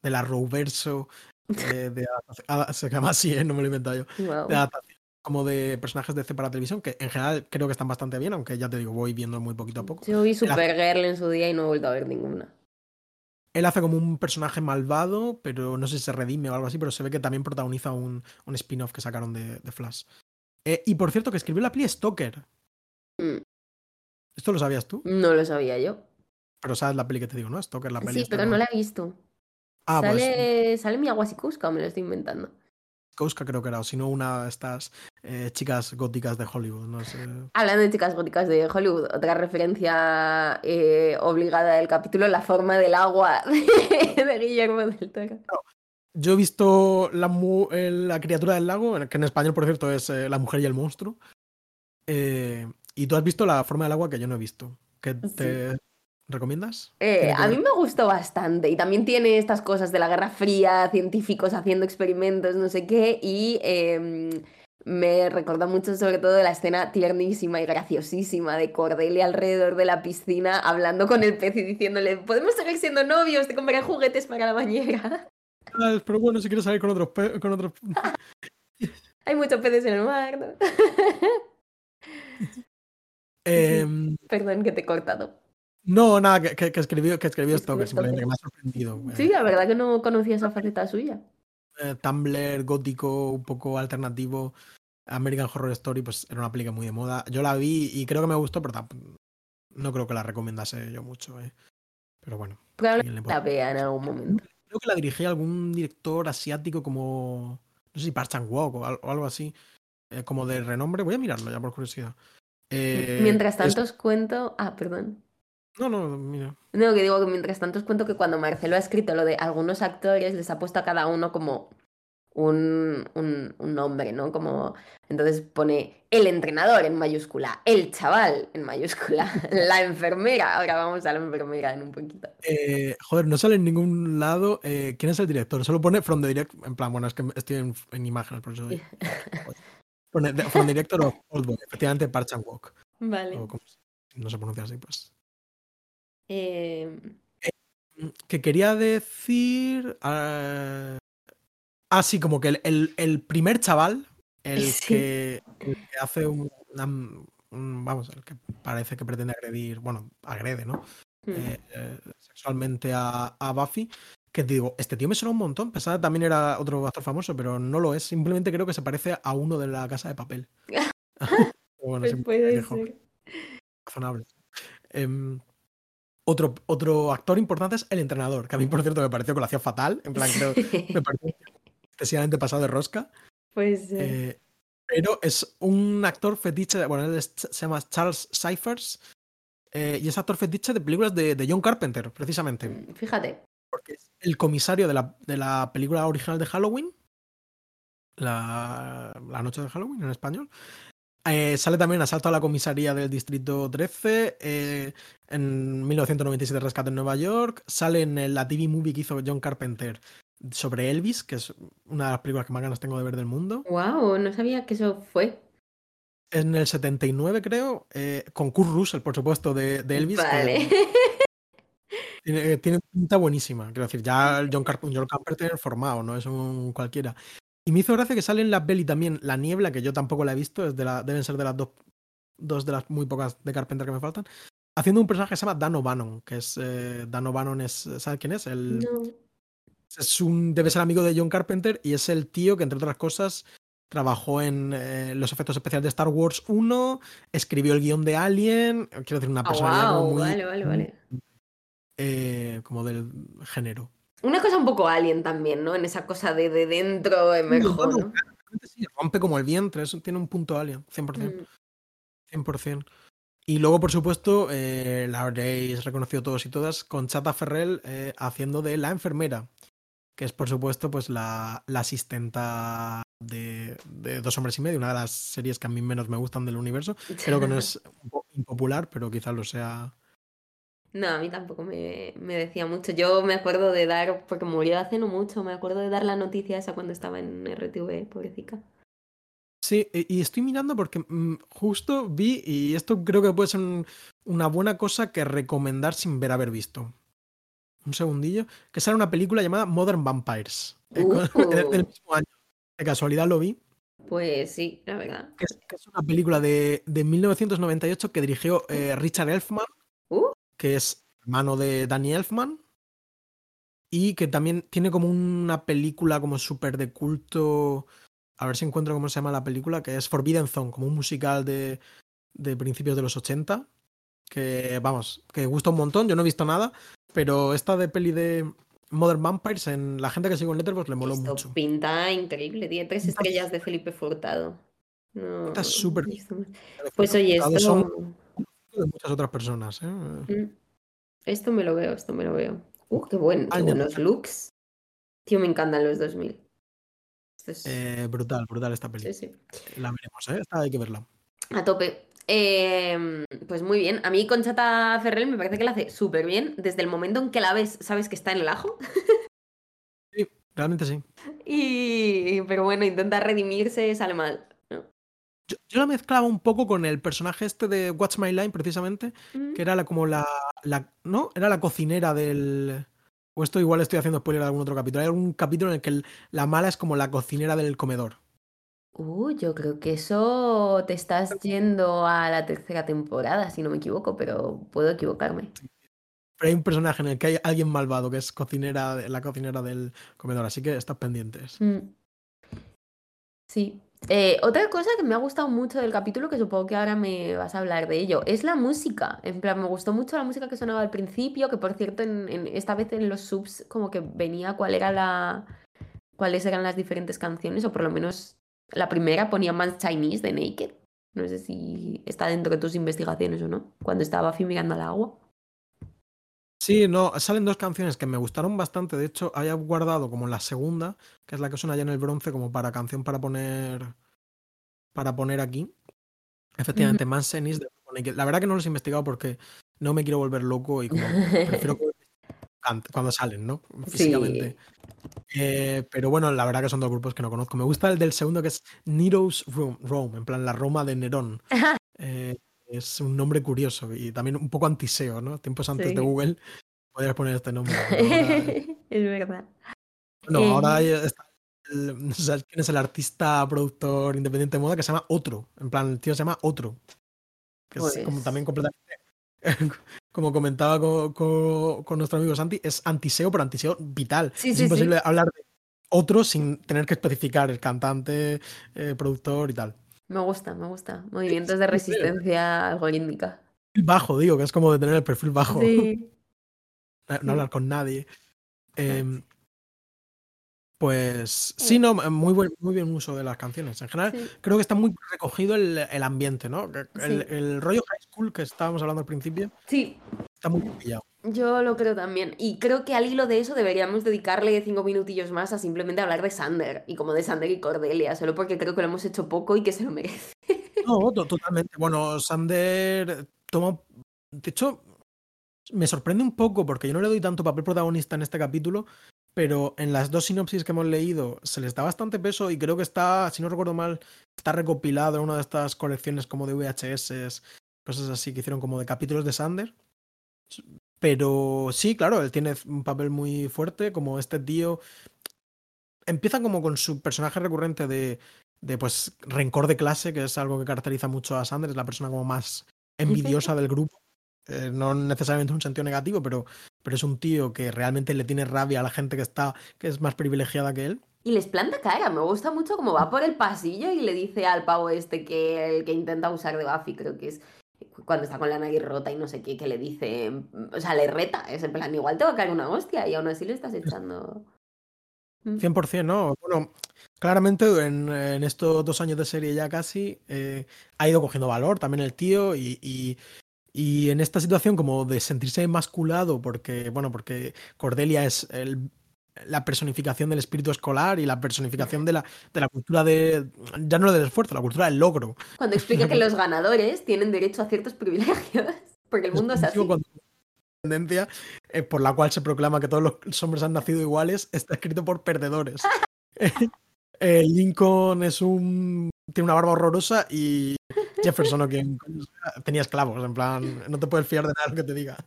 de la Arrowverso *laughs* eh, de adaptación- ah, se llama así, ¿eh? no me lo he inventado yo, de adaptación de como de personajes de C para televisión, que en general creo que están bastante bien, aunque ya te digo, voy viendo muy poquito a poco. Yo vi Supergirl en su día y no he vuelto a ver ninguna. Él hace como un personaje malvado, pero no sé si se redime o algo así, pero se ve que también protagoniza un, un spin-off que sacaron de, de Flash. Eh, y por cierto, que escribió la peli Stoker. Mm, ¿Esto lo sabías tú? No lo sabía yo. Pero sabes la peli que te digo, ¿no? Stoker, la peli. Sí, pero no la he visto. Ah, pues ¿Sale, ¿Sale mi Aguasicusca o me lo estoy inventando? Kouska creo que era, o si no, una de estas eh, chicas góticas de Hollywood, no sé. Hablando de chicas góticas de Hollywood, otra referencia eh, obligada del capítulo, la forma del agua *laughs* de, Guillermo del Toro. Yo he visto la, eh, la criatura del lago, que en español, por cierto, es eh, La mujer y el monstruo. Y tú has visto la forma del agua que yo no he visto. ¿Qué te recomiendas? Eh, a mí me gustó bastante y también tiene estas cosas de la Guerra Fría, científicos haciendo experimentos, no sé qué, y em, me recuerda mucho sobre todo la escena tiernísima y graciosísima de Cordelia alrededor de la piscina hablando con el pez y diciéndole, podemos seguir siendo novios, te compraré juguetes para la bañera. Ah, Pero bueno, si quieres salir con otros... pe- Con otros... *laughs* Hay muchos peces en el mar. ¿no? *laughs* Em, *laughs* Perdón que te he cortado. No, nada, que, que, que escribió, que escribió Que Stoker, simplemente que me ha sorprendido. eh, Sí, la verdad que no conocía esa faceta suya. eh, Tumblr gótico, un poco alternativo, American Horror Story, pues era una película muy de moda. Yo la vi y creo que me gustó, pero no creo que la recomendase yo mucho. eh. Pero bueno, Probablemente la vea en algún momento. creo que la dirigía algún director asiático como, no sé si Park Chan-wook o, al- o algo así, eh, como de renombre. Voy a mirarlo ya por curiosidad. Mientras es- tanto os cuento... Ah, perdón. No, no, mira. No, que digo que mientras tanto os cuento que cuando Marcelo ha escrito lo de algunos actores, les ha puesto a cada uno como un, un, un nombre, ¿no? Como, entonces pone el entrenador en mayúscula, el chaval en mayúscula, *laughs* la enfermera. Ahora vamos a la enfermera en un poquito. Eh, joder, no sale en ningún lado eh, quién es el director. Solo pone From the Direct. En plan, bueno, es que estoy en, en imágenes, por eso. *laughs* Pone From the Director of Oldboy. Efectivamente, Park Chan-wook. Vale. O como se- no se pronuncia así, pues. Eh, Que quería decir. ah, ah, sí, como que el, el- el primer chaval, el, *laughs* Sí. que, el que hace un, Vamos, el que parece que pretende agredir. Bueno, agrede, ¿no? hmm. eh, eh, sexualmente a, a Buffy. Que te digo, este tío me suena un montón. Pensaba que también era otro actor famoso, pero no lo es. Simplemente creo que se parece a uno de la casa de papel. *laughs* *laughs* bueno, Pues puede ser. razonable. Em, otro, otro actor importante es el entrenador, que a mí, por cierto, me pareció que lo hacía fatal. En plan, creo *laughs* me pareció excesivamente pasado de rosca. Pues eh, Eh, pero es un actor fetiche, bueno, él es- se llama Charles Cyphers, eh, y es actor fetiche de películas de, de John Carpenter, precisamente. fíjate. Porque es el comisario de la, de la película original de Halloween, la, la noche de Halloween en español. Eh, sale también Asalto a la comisaría del Distrito 13, eh, en 1997 Rescate en Nueva York, sale en la TV movie que hizo John Carpenter sobre Elvis, que es una de las películas que más ganas tengo de ver del mundo. Wow, no sabía que eso fue. En el 79, creo, eh, con Kurt Russell, por supuesto, de, de Elvis. Vale. *laughs* tiene, eh, tiene pinta buenísima. Quiero decir, ya John, Carp- John Carpenter formado, no es un cualquiera. Y me hizo gracia que sale en la peli también La Niebla, que yo tampoco la he visto, es de la, deben ser de las dos, dos de las muy pocas de Carpenter que me faltan, haciendo un personaje que se llama Dan O'Bannon, que es. eh, Dan O'Bannon es. ¿Sabes quién es? El, No. es un, debe ser amigo de John Carpenter y es el tío que, entre otras cosas, trabajó en eh, los efectos especiales de Star Wars 1, escribió el guion de Alien, quiero decir, una Ah, personalidad como wow, muy, vale, vale, vale. eh, como del género. Una cosa un poco alien también, ¿no? En esa cosa de, de dentro ¿no? Realmente sí, rompe como el vientre, eso tiene un punto alien, 100%. Mm. 100%. Y luego, por supuesto, eh, la habréis reconocido todos y todas con Chata Ferrell eh, haciendo de la enfermera, que es, por supuesto, pues la, la asistenta de, de Dos Hombres y Medio, una de las series que a mí menos me gustan del universo. Creo que no es *laughs* un poco impopular, pero quizás lo sea. No, a mí tampoco me, me decía mucho. Yo me acuerdo de dar, porque murió hace no mucho, me acuerdo de dar la noticia esa cuando estaba en RTV, pobrecita. Sí, y y estoy mirando porque mm, justo vi, y esto creo que puede ser un- una buena cosa que recomendar sin ver haber visto. Un segundillo. Que sale una película llamada Modern Vampires. eh, Uh. *laughs* del del mismo año. De casualidad lo vi. Pues sí, la verdad. Que es, que es una película de, de 1998 que dirigió eh, Richard Elfman, Uh, que es hermano de Danny Elfman. Y que también tiene como una película como súper de culto. A ver si encuentro cómo se llama la película, que es Forbidden Zone, como un musical de, de principios de los 80. Que, vamos, que gusta un montón. Yo no he visto nada, pero esta de peli de Modern Vampires, en la gente que sigo en Letterboxd le moló esto mucho. pinta increíble. Tiene tres estrellas de Felipe Furtado. No, no súper. Pues oye, Son esto, de muchas otras personas. ¿eh? mm, esto me lo veo, esto me lo veo. Uh, qué, buen, qué buenos looks. Tío, me encantan los 2000. Esto es... Eh, brutal, brutal esta peli. sí, sí. La veremos, ¿eh? Esta hay que verla. A tope. Em, pues muy bien. A mí Conchata Ferrell me parece que la hace súper bien. Desde el momento en que la ves, sabes que está en el ajo. Sí, realmente sí. *laughs* Y... Pero bueno, intenta redimirse, sale mal. Yo, yo la mezclaba un poco con el personaje este de Watch My Line, precisamente, Mm. que era la, como la, la. ¿No? Era la cocinera del. O esto igual estoy haciendo spoiler de algún otro capítulo. Hay algún capítulo en el que el- la mala es como la cocinera del comedor. Uh, yo creo que eso te estás yendo a la tercera temporada, si no me equivoco, pero puedo equivocarme. Pero hay un personaje en el que hay alguien malvado que es cocinera, la cocinera del comedor, así que estad pendientes. Mm. Sí. Eh, otra cosa que me ha gustado mucho del capítulo, que supongo que ahora me vas a hablar de ello, es la música. En plan, me gustó mucho la música que sonaba al principio, que por cierto, en, en- esta vez en los subs como que venía cuál era la, cuáles eran las diferentes canciones, o por lo menos la primera ponía Man Chinese de Naked. No sé si está dentro de tus investigaciones o no, cuando estaba Buffy mirando al agua. Sí, no, salen dos canciones que me gustaron bastante. De hecho, había guardado como la segunda, que es la que suena ya en el bronce, como para canción para poner. Para poner aquí. Efectivamente, Man Senis de. La verdad que no los he investigado porque no me quiero volver loco y como prefiero *laughs* cuando salen, ¿no? Físicamente. Eh, pero bueno, la verdad que son dos grupos que no conozco. Me gusta el del segundo que es Nero's Room, Rome, en plan la Roma de Nerón. Eh, *laughs* es un nombre curioso y también un poco antiseo, ¿no? Tiempos antes Sí. de Google podrías poner este nombre. *laughs* ahora- Es verdad. no, Eh. ahora hay- está el- *laughs* quién es el artista productor independiente de moda que se llama Otro. En plan, el tío se llama Otro. Que es como Pues- también completamente. *laughs* Como comentaba con, con- con nuestro amigo Santi, es antiseo, pero antiseo vital. Sí, es sí, imposible hablar de otro sin tener que especificar el cantante, eh, productor y tal. Me gusta, me gusta. Movimientos de resistencia algorítmica. Bajo, digo, que es como de tener el perfil bajo, Sí. *laughs* no sí. hablar con nadie. Em, pues sí, no, muy buen, muy bien uso de las canciones. En general, Sí. creo que está muy recogido el, el ambiente, ¿no? El, Sí. el rollo high school que estábamos hablando al principio Sí, está muy bien pillado. Yo lo creo también. Y creo que al hilo de eso deberíamos dedicarle cinco minutillos más a simplemente hablar de Sander. Y como de Sander y Cordelia, solo porque creo que lo hemos hecho poco y que se lo merece. No, to- totalmente. Bueno, Sander toma. De hecho, me sorprende un poco porque yo no le doy tanto papel protagonista en este capítulo, pero en las dos sinopsis que hemos leído se les da bastante peso y creo que está, si no recuerdo mal, está recopilado en una de estas colecciones como de VHS, cosas así que hicieron como de capítulos de Sander. Pero sí, claro, él tiene un papel muy fuerte, como este tío. Empieza como con su personaje recurrente de, de pues rencor de clase, que es algo que caracteriza mucho a Sander, es la persona como más envidiosa del grupo. Eh, no necesariamente en un sentido negativo, pero, pero es un tío que realmente le tiene rabia a la gente que está, que es más privilegiada que él. Y les planta cara, me gusta mucho cómo va por el pasillo y le dice al pavo este que el que intenta usar de Buffy, creo que es cuando está con la nariz rota y no sé qué, que le dice, o sea, le reta, es en plan, igual te va a caer una hostia y aún así le estás echando... Mm. 100%, ¿no? Bueno, claramente en, en estos dos años de serie ya casi eh, ha ido cogiendo valor también el tío y, y, y en esta situación como de sentirse emasculado porque, bueno, porque Cordelia es el, la personificación del espíritu escolar y la personificación de la, de la cultura de, ya no del esfuerzo, la cultura del logro. Cuando explica que los ganadores tienen derecho a ciertos privilegios, porque el mundo es así. Cuando- tendencia eh, por la cual se proclama que todos los hombres han nacido iguales está escrito por perdedores. *laughs* Eh, Lincoln es un tiene una barba horrorosa y Jefferson o quien tenía esclavos, en plan, no te puedes fiar de nada lo que te diga.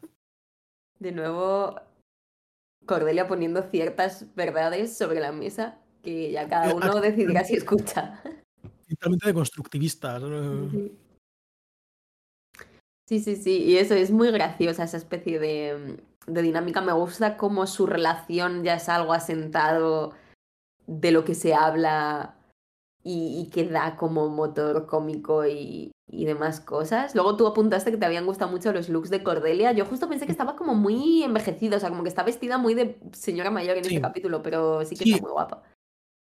De nuevo, Cordelia poniendo ciertas verdades sobre la mesa que ya cada uno decidirá *laughs* si escucha. totalmente de constructivistas. Sí. Sí, sí, sí, y eso es muy graciosa esa especie de, de dinámica. Me gusta cómo su relación ya es algo asentado de lo que se habla y, y que da como motor cómico y, y demás cosas. Luego tú apuntaste que te habían gustado mucho los looks de Cordelia. Yo justo pensé que estaba como muy envejecida, o sea, como que está vestida muy de señora mayor en Sí. este capítulo, pero sí que Sí. está muy guapa.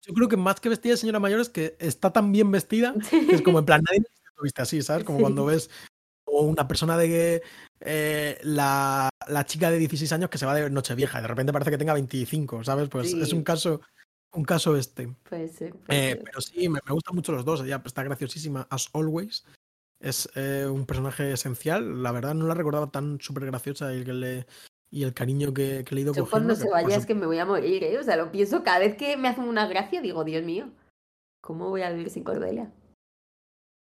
Yo creo que más que vestida de señora mayor es que está tan bien vestida *laughs* que es como en plan, nadie lo viste así, ¿sabes? Como Sí. cuando ves o una persona de eh, la, la chica de 16 años que se va de Nochevieja de repente parece que tenga 25, ¿sabes? Pues es Sí. un caso, un caso este. Puede ser, puede Eh, ser. pero sí, me, me gustan mucho los dos. Ella está graciosísima, as always. Es eh, un personaje esencial. La verdad, no la recordaba tan súper graciosa y el, que le- y el cariño que, que le he ido Yo cogiendo. cuando se vaya es que me voy a morir, ¿eh? O sea, lo pienso cada vez que me hacen una gracia, digo, Dios mío, ¿cómo voy a vivir sin Cordelia?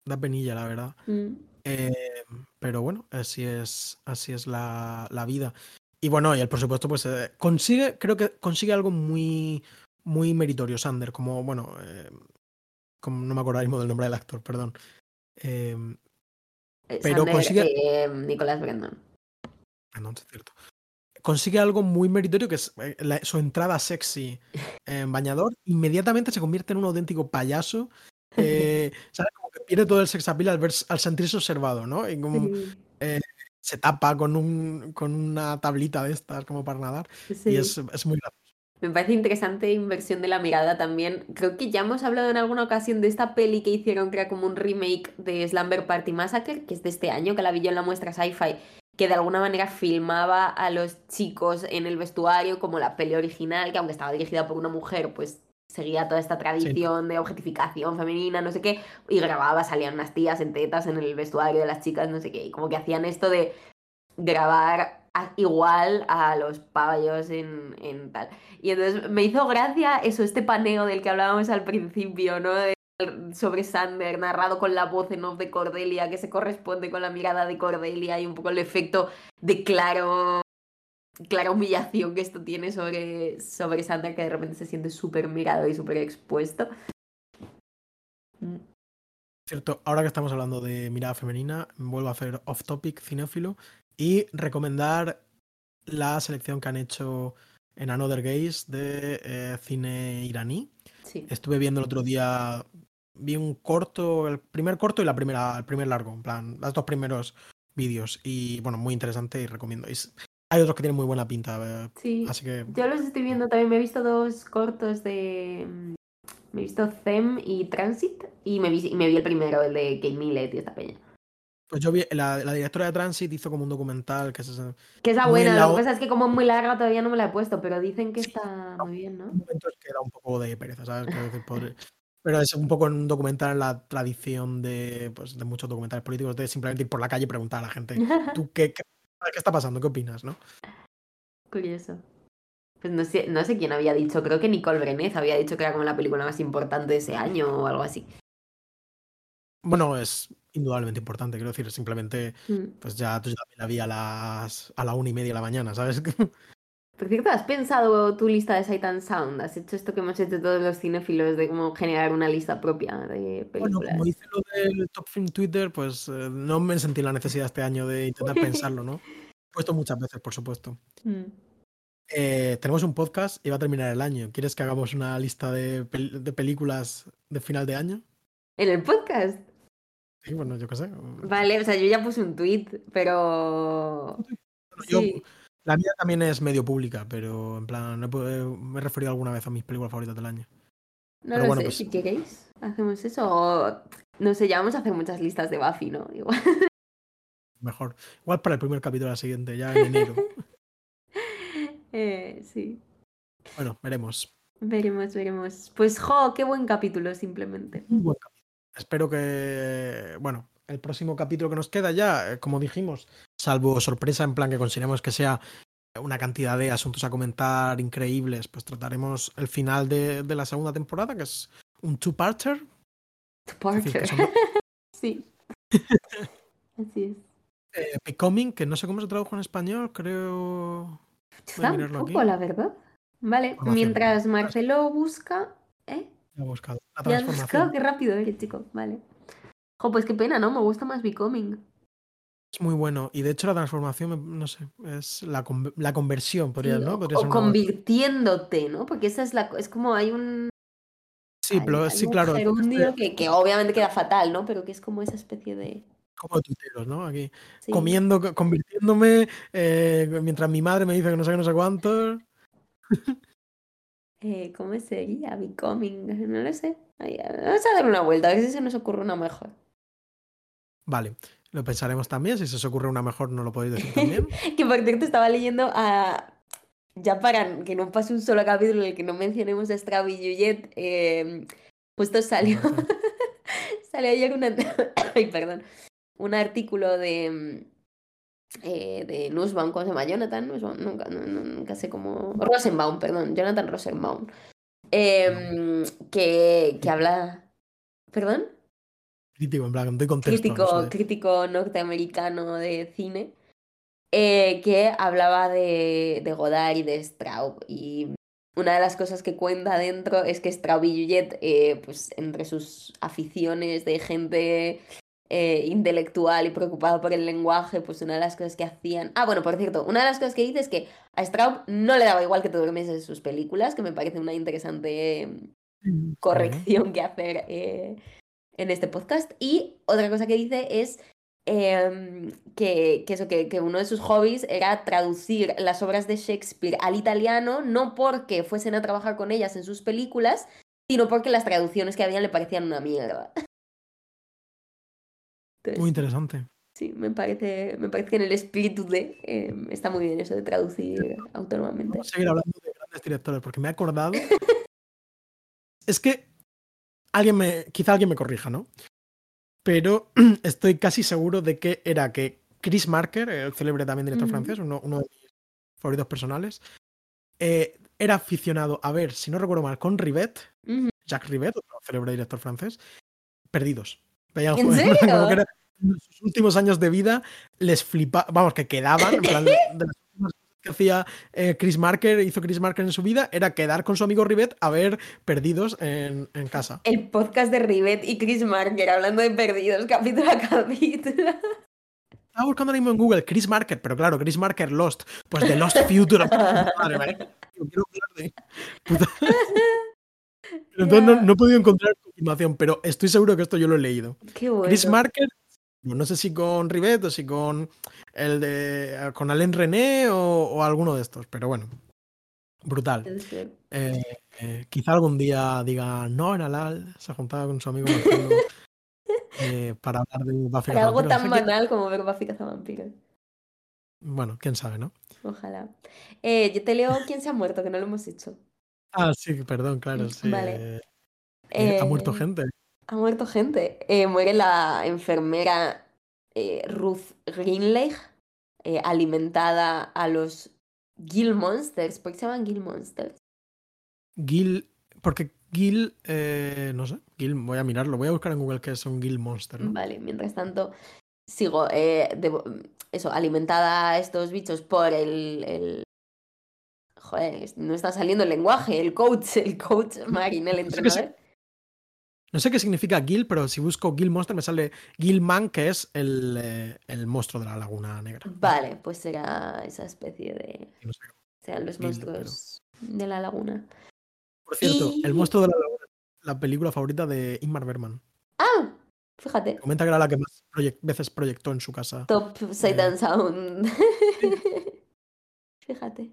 Da penilla, la verdad. Mm. Eh, pero bueno, así es, así es la, la vida. Y bueno, y él, por supuesto, pues eh, consigue, creo que consigue algo muy, muy meritorio, Sander, como, bueno, eh, como, no me acuerdo mismo del nombre del actor, perdón. Eh, Eh, Pero Sander, consigue- eh, Nicolás Brandon. ah, no, es cierto. Consigue algo muy meritorio que es la- su entrada sexy en bañador, inmediatamente se convierte en un auténtico payaso. *laughs* ¿sabes? Como que pierde todo el sex appeal al, ver- al sentirse observado, ¿no? Y como, se tapa con, un, con una tablita de estas como para nadar sí. y es, es muy gracioso. Me parece interesante inversión de la mirada también. Creo que ya hemos hablado en alguna ocasión de esta peli que hicieron, que era como un remake de Slumber Party Massacre, que es de este año, que la vi yo en la muestra sci-fi, que de alguna manera filmaba a los chicos en el vestuario como la peli original, que aunque estaba dirigida por una mujer, pues seguía toda esta tradición de objetificación femenina, no sé qué, y grababa, salían unas tías en tetas en el vestuario de las chicas, no sé qué, y como que hacían esto de grabar igual a los payos en, en tal. Y entonces me hizo gracia eso, este paneo del que hablábamos al principio, ¿no? Sobre Sander, narrado con la voz en off de Cordelia, que se corresponde con la mirada de Cordelia y un poco el efecto de claro, clara humillación que esto tiene sobre, sobre Sander, que de repente se siente súper mirado y súper expuesto. Mm. Cierto, ahora que estamos hablando de mirada femenina, vuelvo a hacer off topic cinéfilo y recomendar la selección que han hecho en Another Gaze de eh, cine iraní. Sí. Estuve viendo el otro día, vi un corto, el primer corto y la primera, el primer largo, en plan, los dos primeros vídeos. Y bueno, muy interesante y recomiendo. Y hay otros que tienen muy buena pinta, eh, Sí. así que Yo los estoy viendo también. Me he visto dos cortos de. Me he visto Them y Transit. Y me vi, y me vi el primero, el de Kate Millet y esta peña. Pues yo vi, la, la directora de Transit hizo como un documental que es ese- Que es la Muy buena, en la lo que pasa es que como es muy larga todavía no me la he puesto, pero dicen que Sí, está muy bien, ¿no? momentos que da un poco de pereza, ¿sabes? Pero es un poco un documental en la tradición de, pues, de muchos documentales políticos, de simplemente ir por la calle y preguntar a la gente, *laughs* ¿tú qué, qué, qué está pasando? ¿Qué opinas? ¿no? Curioso. Pues no sé, no sé quién había dicho, creo que Nicole Brenez había dicho que era como la película más importante de ese año o algo así. Bueno, es indudablemente importante, quiero decir, simplemente, Mm. pues ya, tú ya también la vi a las a la una y media de la mañana, ¿sabes? *laughs* Por cierto, ¿has pensado tu lista de Sight and Sound? ¿Has hecho esto que hemos hecho todos los cinéfilos de cómo generar una lista propia de Bueno, películas? como hice lo del Top Film Twitter, pues eh, no me sentí la necesidad este año de intentar *laughs* pensarlo, ¿no? He puesto muchas veces, por supuesto. Mm. Eh, tenemos un podcast y va a terminar el año. ¿Quieres que hagamos una lista de, pel- de películas de final de año? ¿En el podcast? Sí, bueno, yo qué sé. Vale, o sea, yo ya puse un tweet, pero... Bueno, yo- Sí. la mía también es medio pública, pero en plan, he pu- eh, me he referido alguna vez a mis películas favoritas del año. No Pero lo bueno, sé, pues- si queréis, hacemos eso. O, no sé, ya vamos a hacer muchas listas de Buffy, ¿no? *laughs* Igual. Mejor. Igual para el primer capítulo de la siguiente, ya en enero. *laughs* Eh, sí, bueno, veremos. veremos, veremos. Pues, jo, qué buen capítulo, simplemente. Muy buen capítulo. Espero que, bueno, el próximo capítulo que nos queda ya, eh, como dijimos, salvo sorpresa en plan que consideremos que sea una cantidad de asuntos a comentar increíbles, pues trataremos el final de, de la segunda temporada, que es un two-parter. Son *laughs* Sí. Así es. eh, Becoming, que no sé cómo se tradujo en español, creo... Tampoco, la verdad. Vale, mientras Marcelo busca... ¿Eh? He buscado. La Ya has buscado, qué rápido eres, chico. Vale. Jo, pues qué pena, ¿no? Me gusta más Becoming. Es muy bueno. Y de hecho la transformación, no sé, es la, con- la conversión, podría, ¿no? o, Podría convirtiéndote, ¿no? Porque esa es la... Es como hay un... Sí, hay- pero hay sí, un claro. gerundio que, que obviamente queda fatal, ¿no? Pero que es como esa especie de... como de tuiteros, ¿no? Aquí. sí. Comiendo, co- convirtiéndome, eh, mientras mi madre me dice que no sé qué, no sé cuánto. *laughs* Eh, ¿Cómo sería? Becoming. No lo sé. Vamos a dar una vuelta, a ver si se nos ocurre una mejor. Vale, lo pensaremos también. Si se os ocurre una mejor, no lo podéis decir también. *laughs* Que por cierto estaba leyendo a... Ya para que no pase un solo capítulo en el que no mencionemos a Straub y Juliet, eh, justo salió, *laughs* salió ayer una... *coughs* Ay, perdón. Un artículo de... eh, de Nussbaum, ¿cómo se llama? Jonathan Nussbaum, nunca, no- no- nunca sé cómo... Rosenbaum, perdón, Jonathan Rosenbaum. eh, que, que habla... ¿Perdón? Crítico, en plan, doy contexto. no crítico, sé. crítico norteamericano de cine, eh, que hablaba de, de Godard y de Straub. Y una de las cosas que cuenta dentro es que Straub y Juliet, eh, pues entre sus aficiones de gente eh, intelectual y preocupada por el lenguaje, pues una de las cosas que hacían... Ah, bueno, por cierto, una de las cosas que dice es que a Straub no le daba igual que te durmieses en sus películas, que me parece una interesante Bueno, corrección que hacer eh, en este podcast. Y otra cosa que dice es em, que, que eso, que, que uno de sus hobbies era traducir las obras de Shakespeare al italiano, no porque fuesen a trabajar con ellas en sus películas, sino porque las traducciones que habían le parecían una mierda. *laughs* Entonces, Muy interesante. sí, me parece, me parece que en el espíritu de em, está muy bien eso de traducir autónomamente. Vamos a seguir hablando de grandes directores, porque me he acordado. *laughs* es que alguien me. Quizá alguien me corrija, ¿no? Pero *clears throat* estoy casi seguro de que era que Chris Marker, el célebre también director francés, uno, uno de mis favoritos personales, eh, era aficionado a ver, si no recuerdo mal, con Rivet, Ujú. Jacques Rivet, otro célebre director francés, perdidos. Veían ¿En *laughs* serio? como que era- en sus últimos años de vida les flipa, vamos, que quedaban, en plan, *laughs* de las últimas cosas que hacía eh, Chris Marker, hizo Chris Marker en su vida, era quedar con su amigo Rivet a ver perdidos en, en casa. El podcast de Rivet y Chris Marker hablando de perdidos *laughs* capítulo a capítulo. Estaba buscando ahora mismo en Google Chris Marker, pero claro, Chris Marker Lost, pues de Lost Future. Madre mía, yo quiero hablar de- puta. Pero entonces no, no he podido encontrar confirmación, pero estoy seguro que esto yo lo he leído. Qué bueno. Chris Marker, no sé si con Rivet o si con el de con Alain René o, o alguno de estos, pero bueno, brutal. Eh, eh, quizá algún día diga no en Alal, se juntaba con su amigo Marcelo *laughs* eh, para hablar de Buffy Para algo tan que, banal como ver Buffy cazavampiros. Bueno, quién sabe, ¿no? Ojalá. Eh, yo te leo quién se ha muerto, que no lo hemos hecho. Ah, sí, perdón, claro, sí. Vale. eh, ha muerto Eh, gente. Ha muerto gente. Eh, muere la enfermera eh, Ruth Greenleigh, eh, alimentada a los Gill Monsters. ¿Por qué se llaman Gill Monsters? Gil, porque Gil, eh, no sé, Gil, voy a mirarlo, voy a buscar en Google qué es un Gil Monster, ¿no? Vale, mientras tanto, sigo. eh, eso, alimentada a estos bichos por el, el- Joder, no está saliendo el lenguaje, el coach, el coach Marin, *laughs* el No sé qué se- entrenador. No sé qué significa Gil, pero si busco Gil Monster me sale Gilman, que es el, eh, el monstruo de la Laguna Negra. Vale, pues será esa especie de. No sé. Serán los Gil, monstruos de la laguna. Por cierto, Y- El monstruo de la Laguna, la película favorita de Ingmar Bergman. ¡Ah! Fíjate. Comenta que era la que más proye- veces proyectó en su casa. Top Satan Sound. *laughs* Fíjate.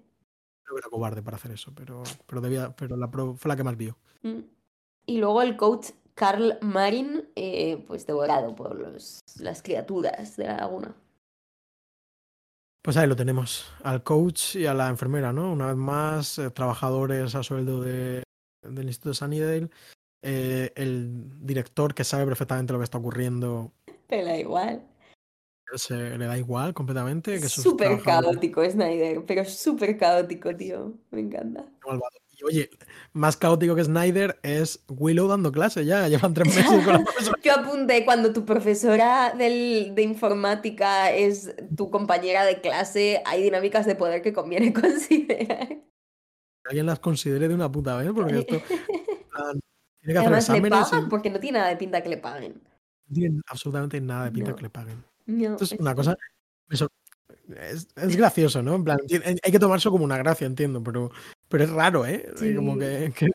Creo que era cobarde para hacer eso, pero, pero, debía, pero la pro- fue la que más vio. Mm. Y luego el coach Carl Marin, eh, pues devorado por los, las criaturas de la laguna. Pues ahí lo tenemos, al coach y a la enfermera, ¿no? Una vez más, eh, trabajadores a sueldo de- del Instituto Sunnydale, eh, el director que sabe perfectamente lo que está ocurriendo, Pero da igual. Se le da igual completamente. Que Súper caótico Snyder, pero súper caótico, tío. Me encanta. Y oye, más caótico que Snyder es Willow dando clase ya, llevan tres meses con la *laughs* profesora. Yo apunté cuando tu profesora del- de informática es tu compañera de clase, hay dinámicas de poder que conviene *laughs* considerar. Alguien las considere de una puta vez, porque esto, *laughs* Tiene que hacer Además, le exámenes y pagan porque no tiene nada de pinta que le paguen. no tiene absolutamente nada de pinta No. que le paguen. No, Esto es es- una cosa. Es, es gracioso, ¿no? En plan, hay que tomarse como una gracia, entiendo, pero, pero es raro, ¿eh? Como Sí. que, que-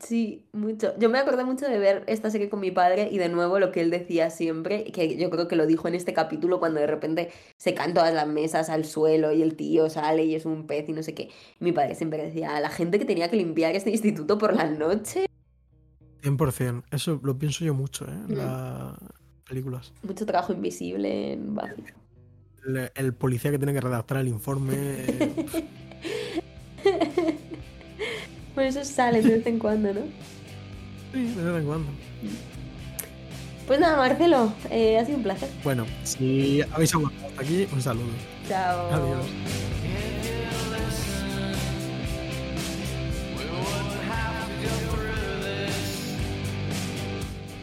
Sí, mucho. Yo me acordé mucho de ver esta serie con mi padre y de nuevo lo que él decía siempre, que yo creo que lo dijo en este capítulo cuando de repente se caen todas las mesas al suelo y el tío sale y es un pez y no sé qué. Mi padre siempre decía, la gente que tenía que limpiar este instituto por la noche, 100%. Eso lo pienso yo mucho, ¿eh? Mm. Las películas. mucho trabajo invisible en. El, el policía que tiene que redactar el informe. *laughs* Por eso sale de vez en cuando, ¿no? sí, de vez en cuando. Pues nada, Marcelo, eh, ha sido un placer. Bueno, si habéis aguantado hasta aquí, un saludo. Chao. Adiós.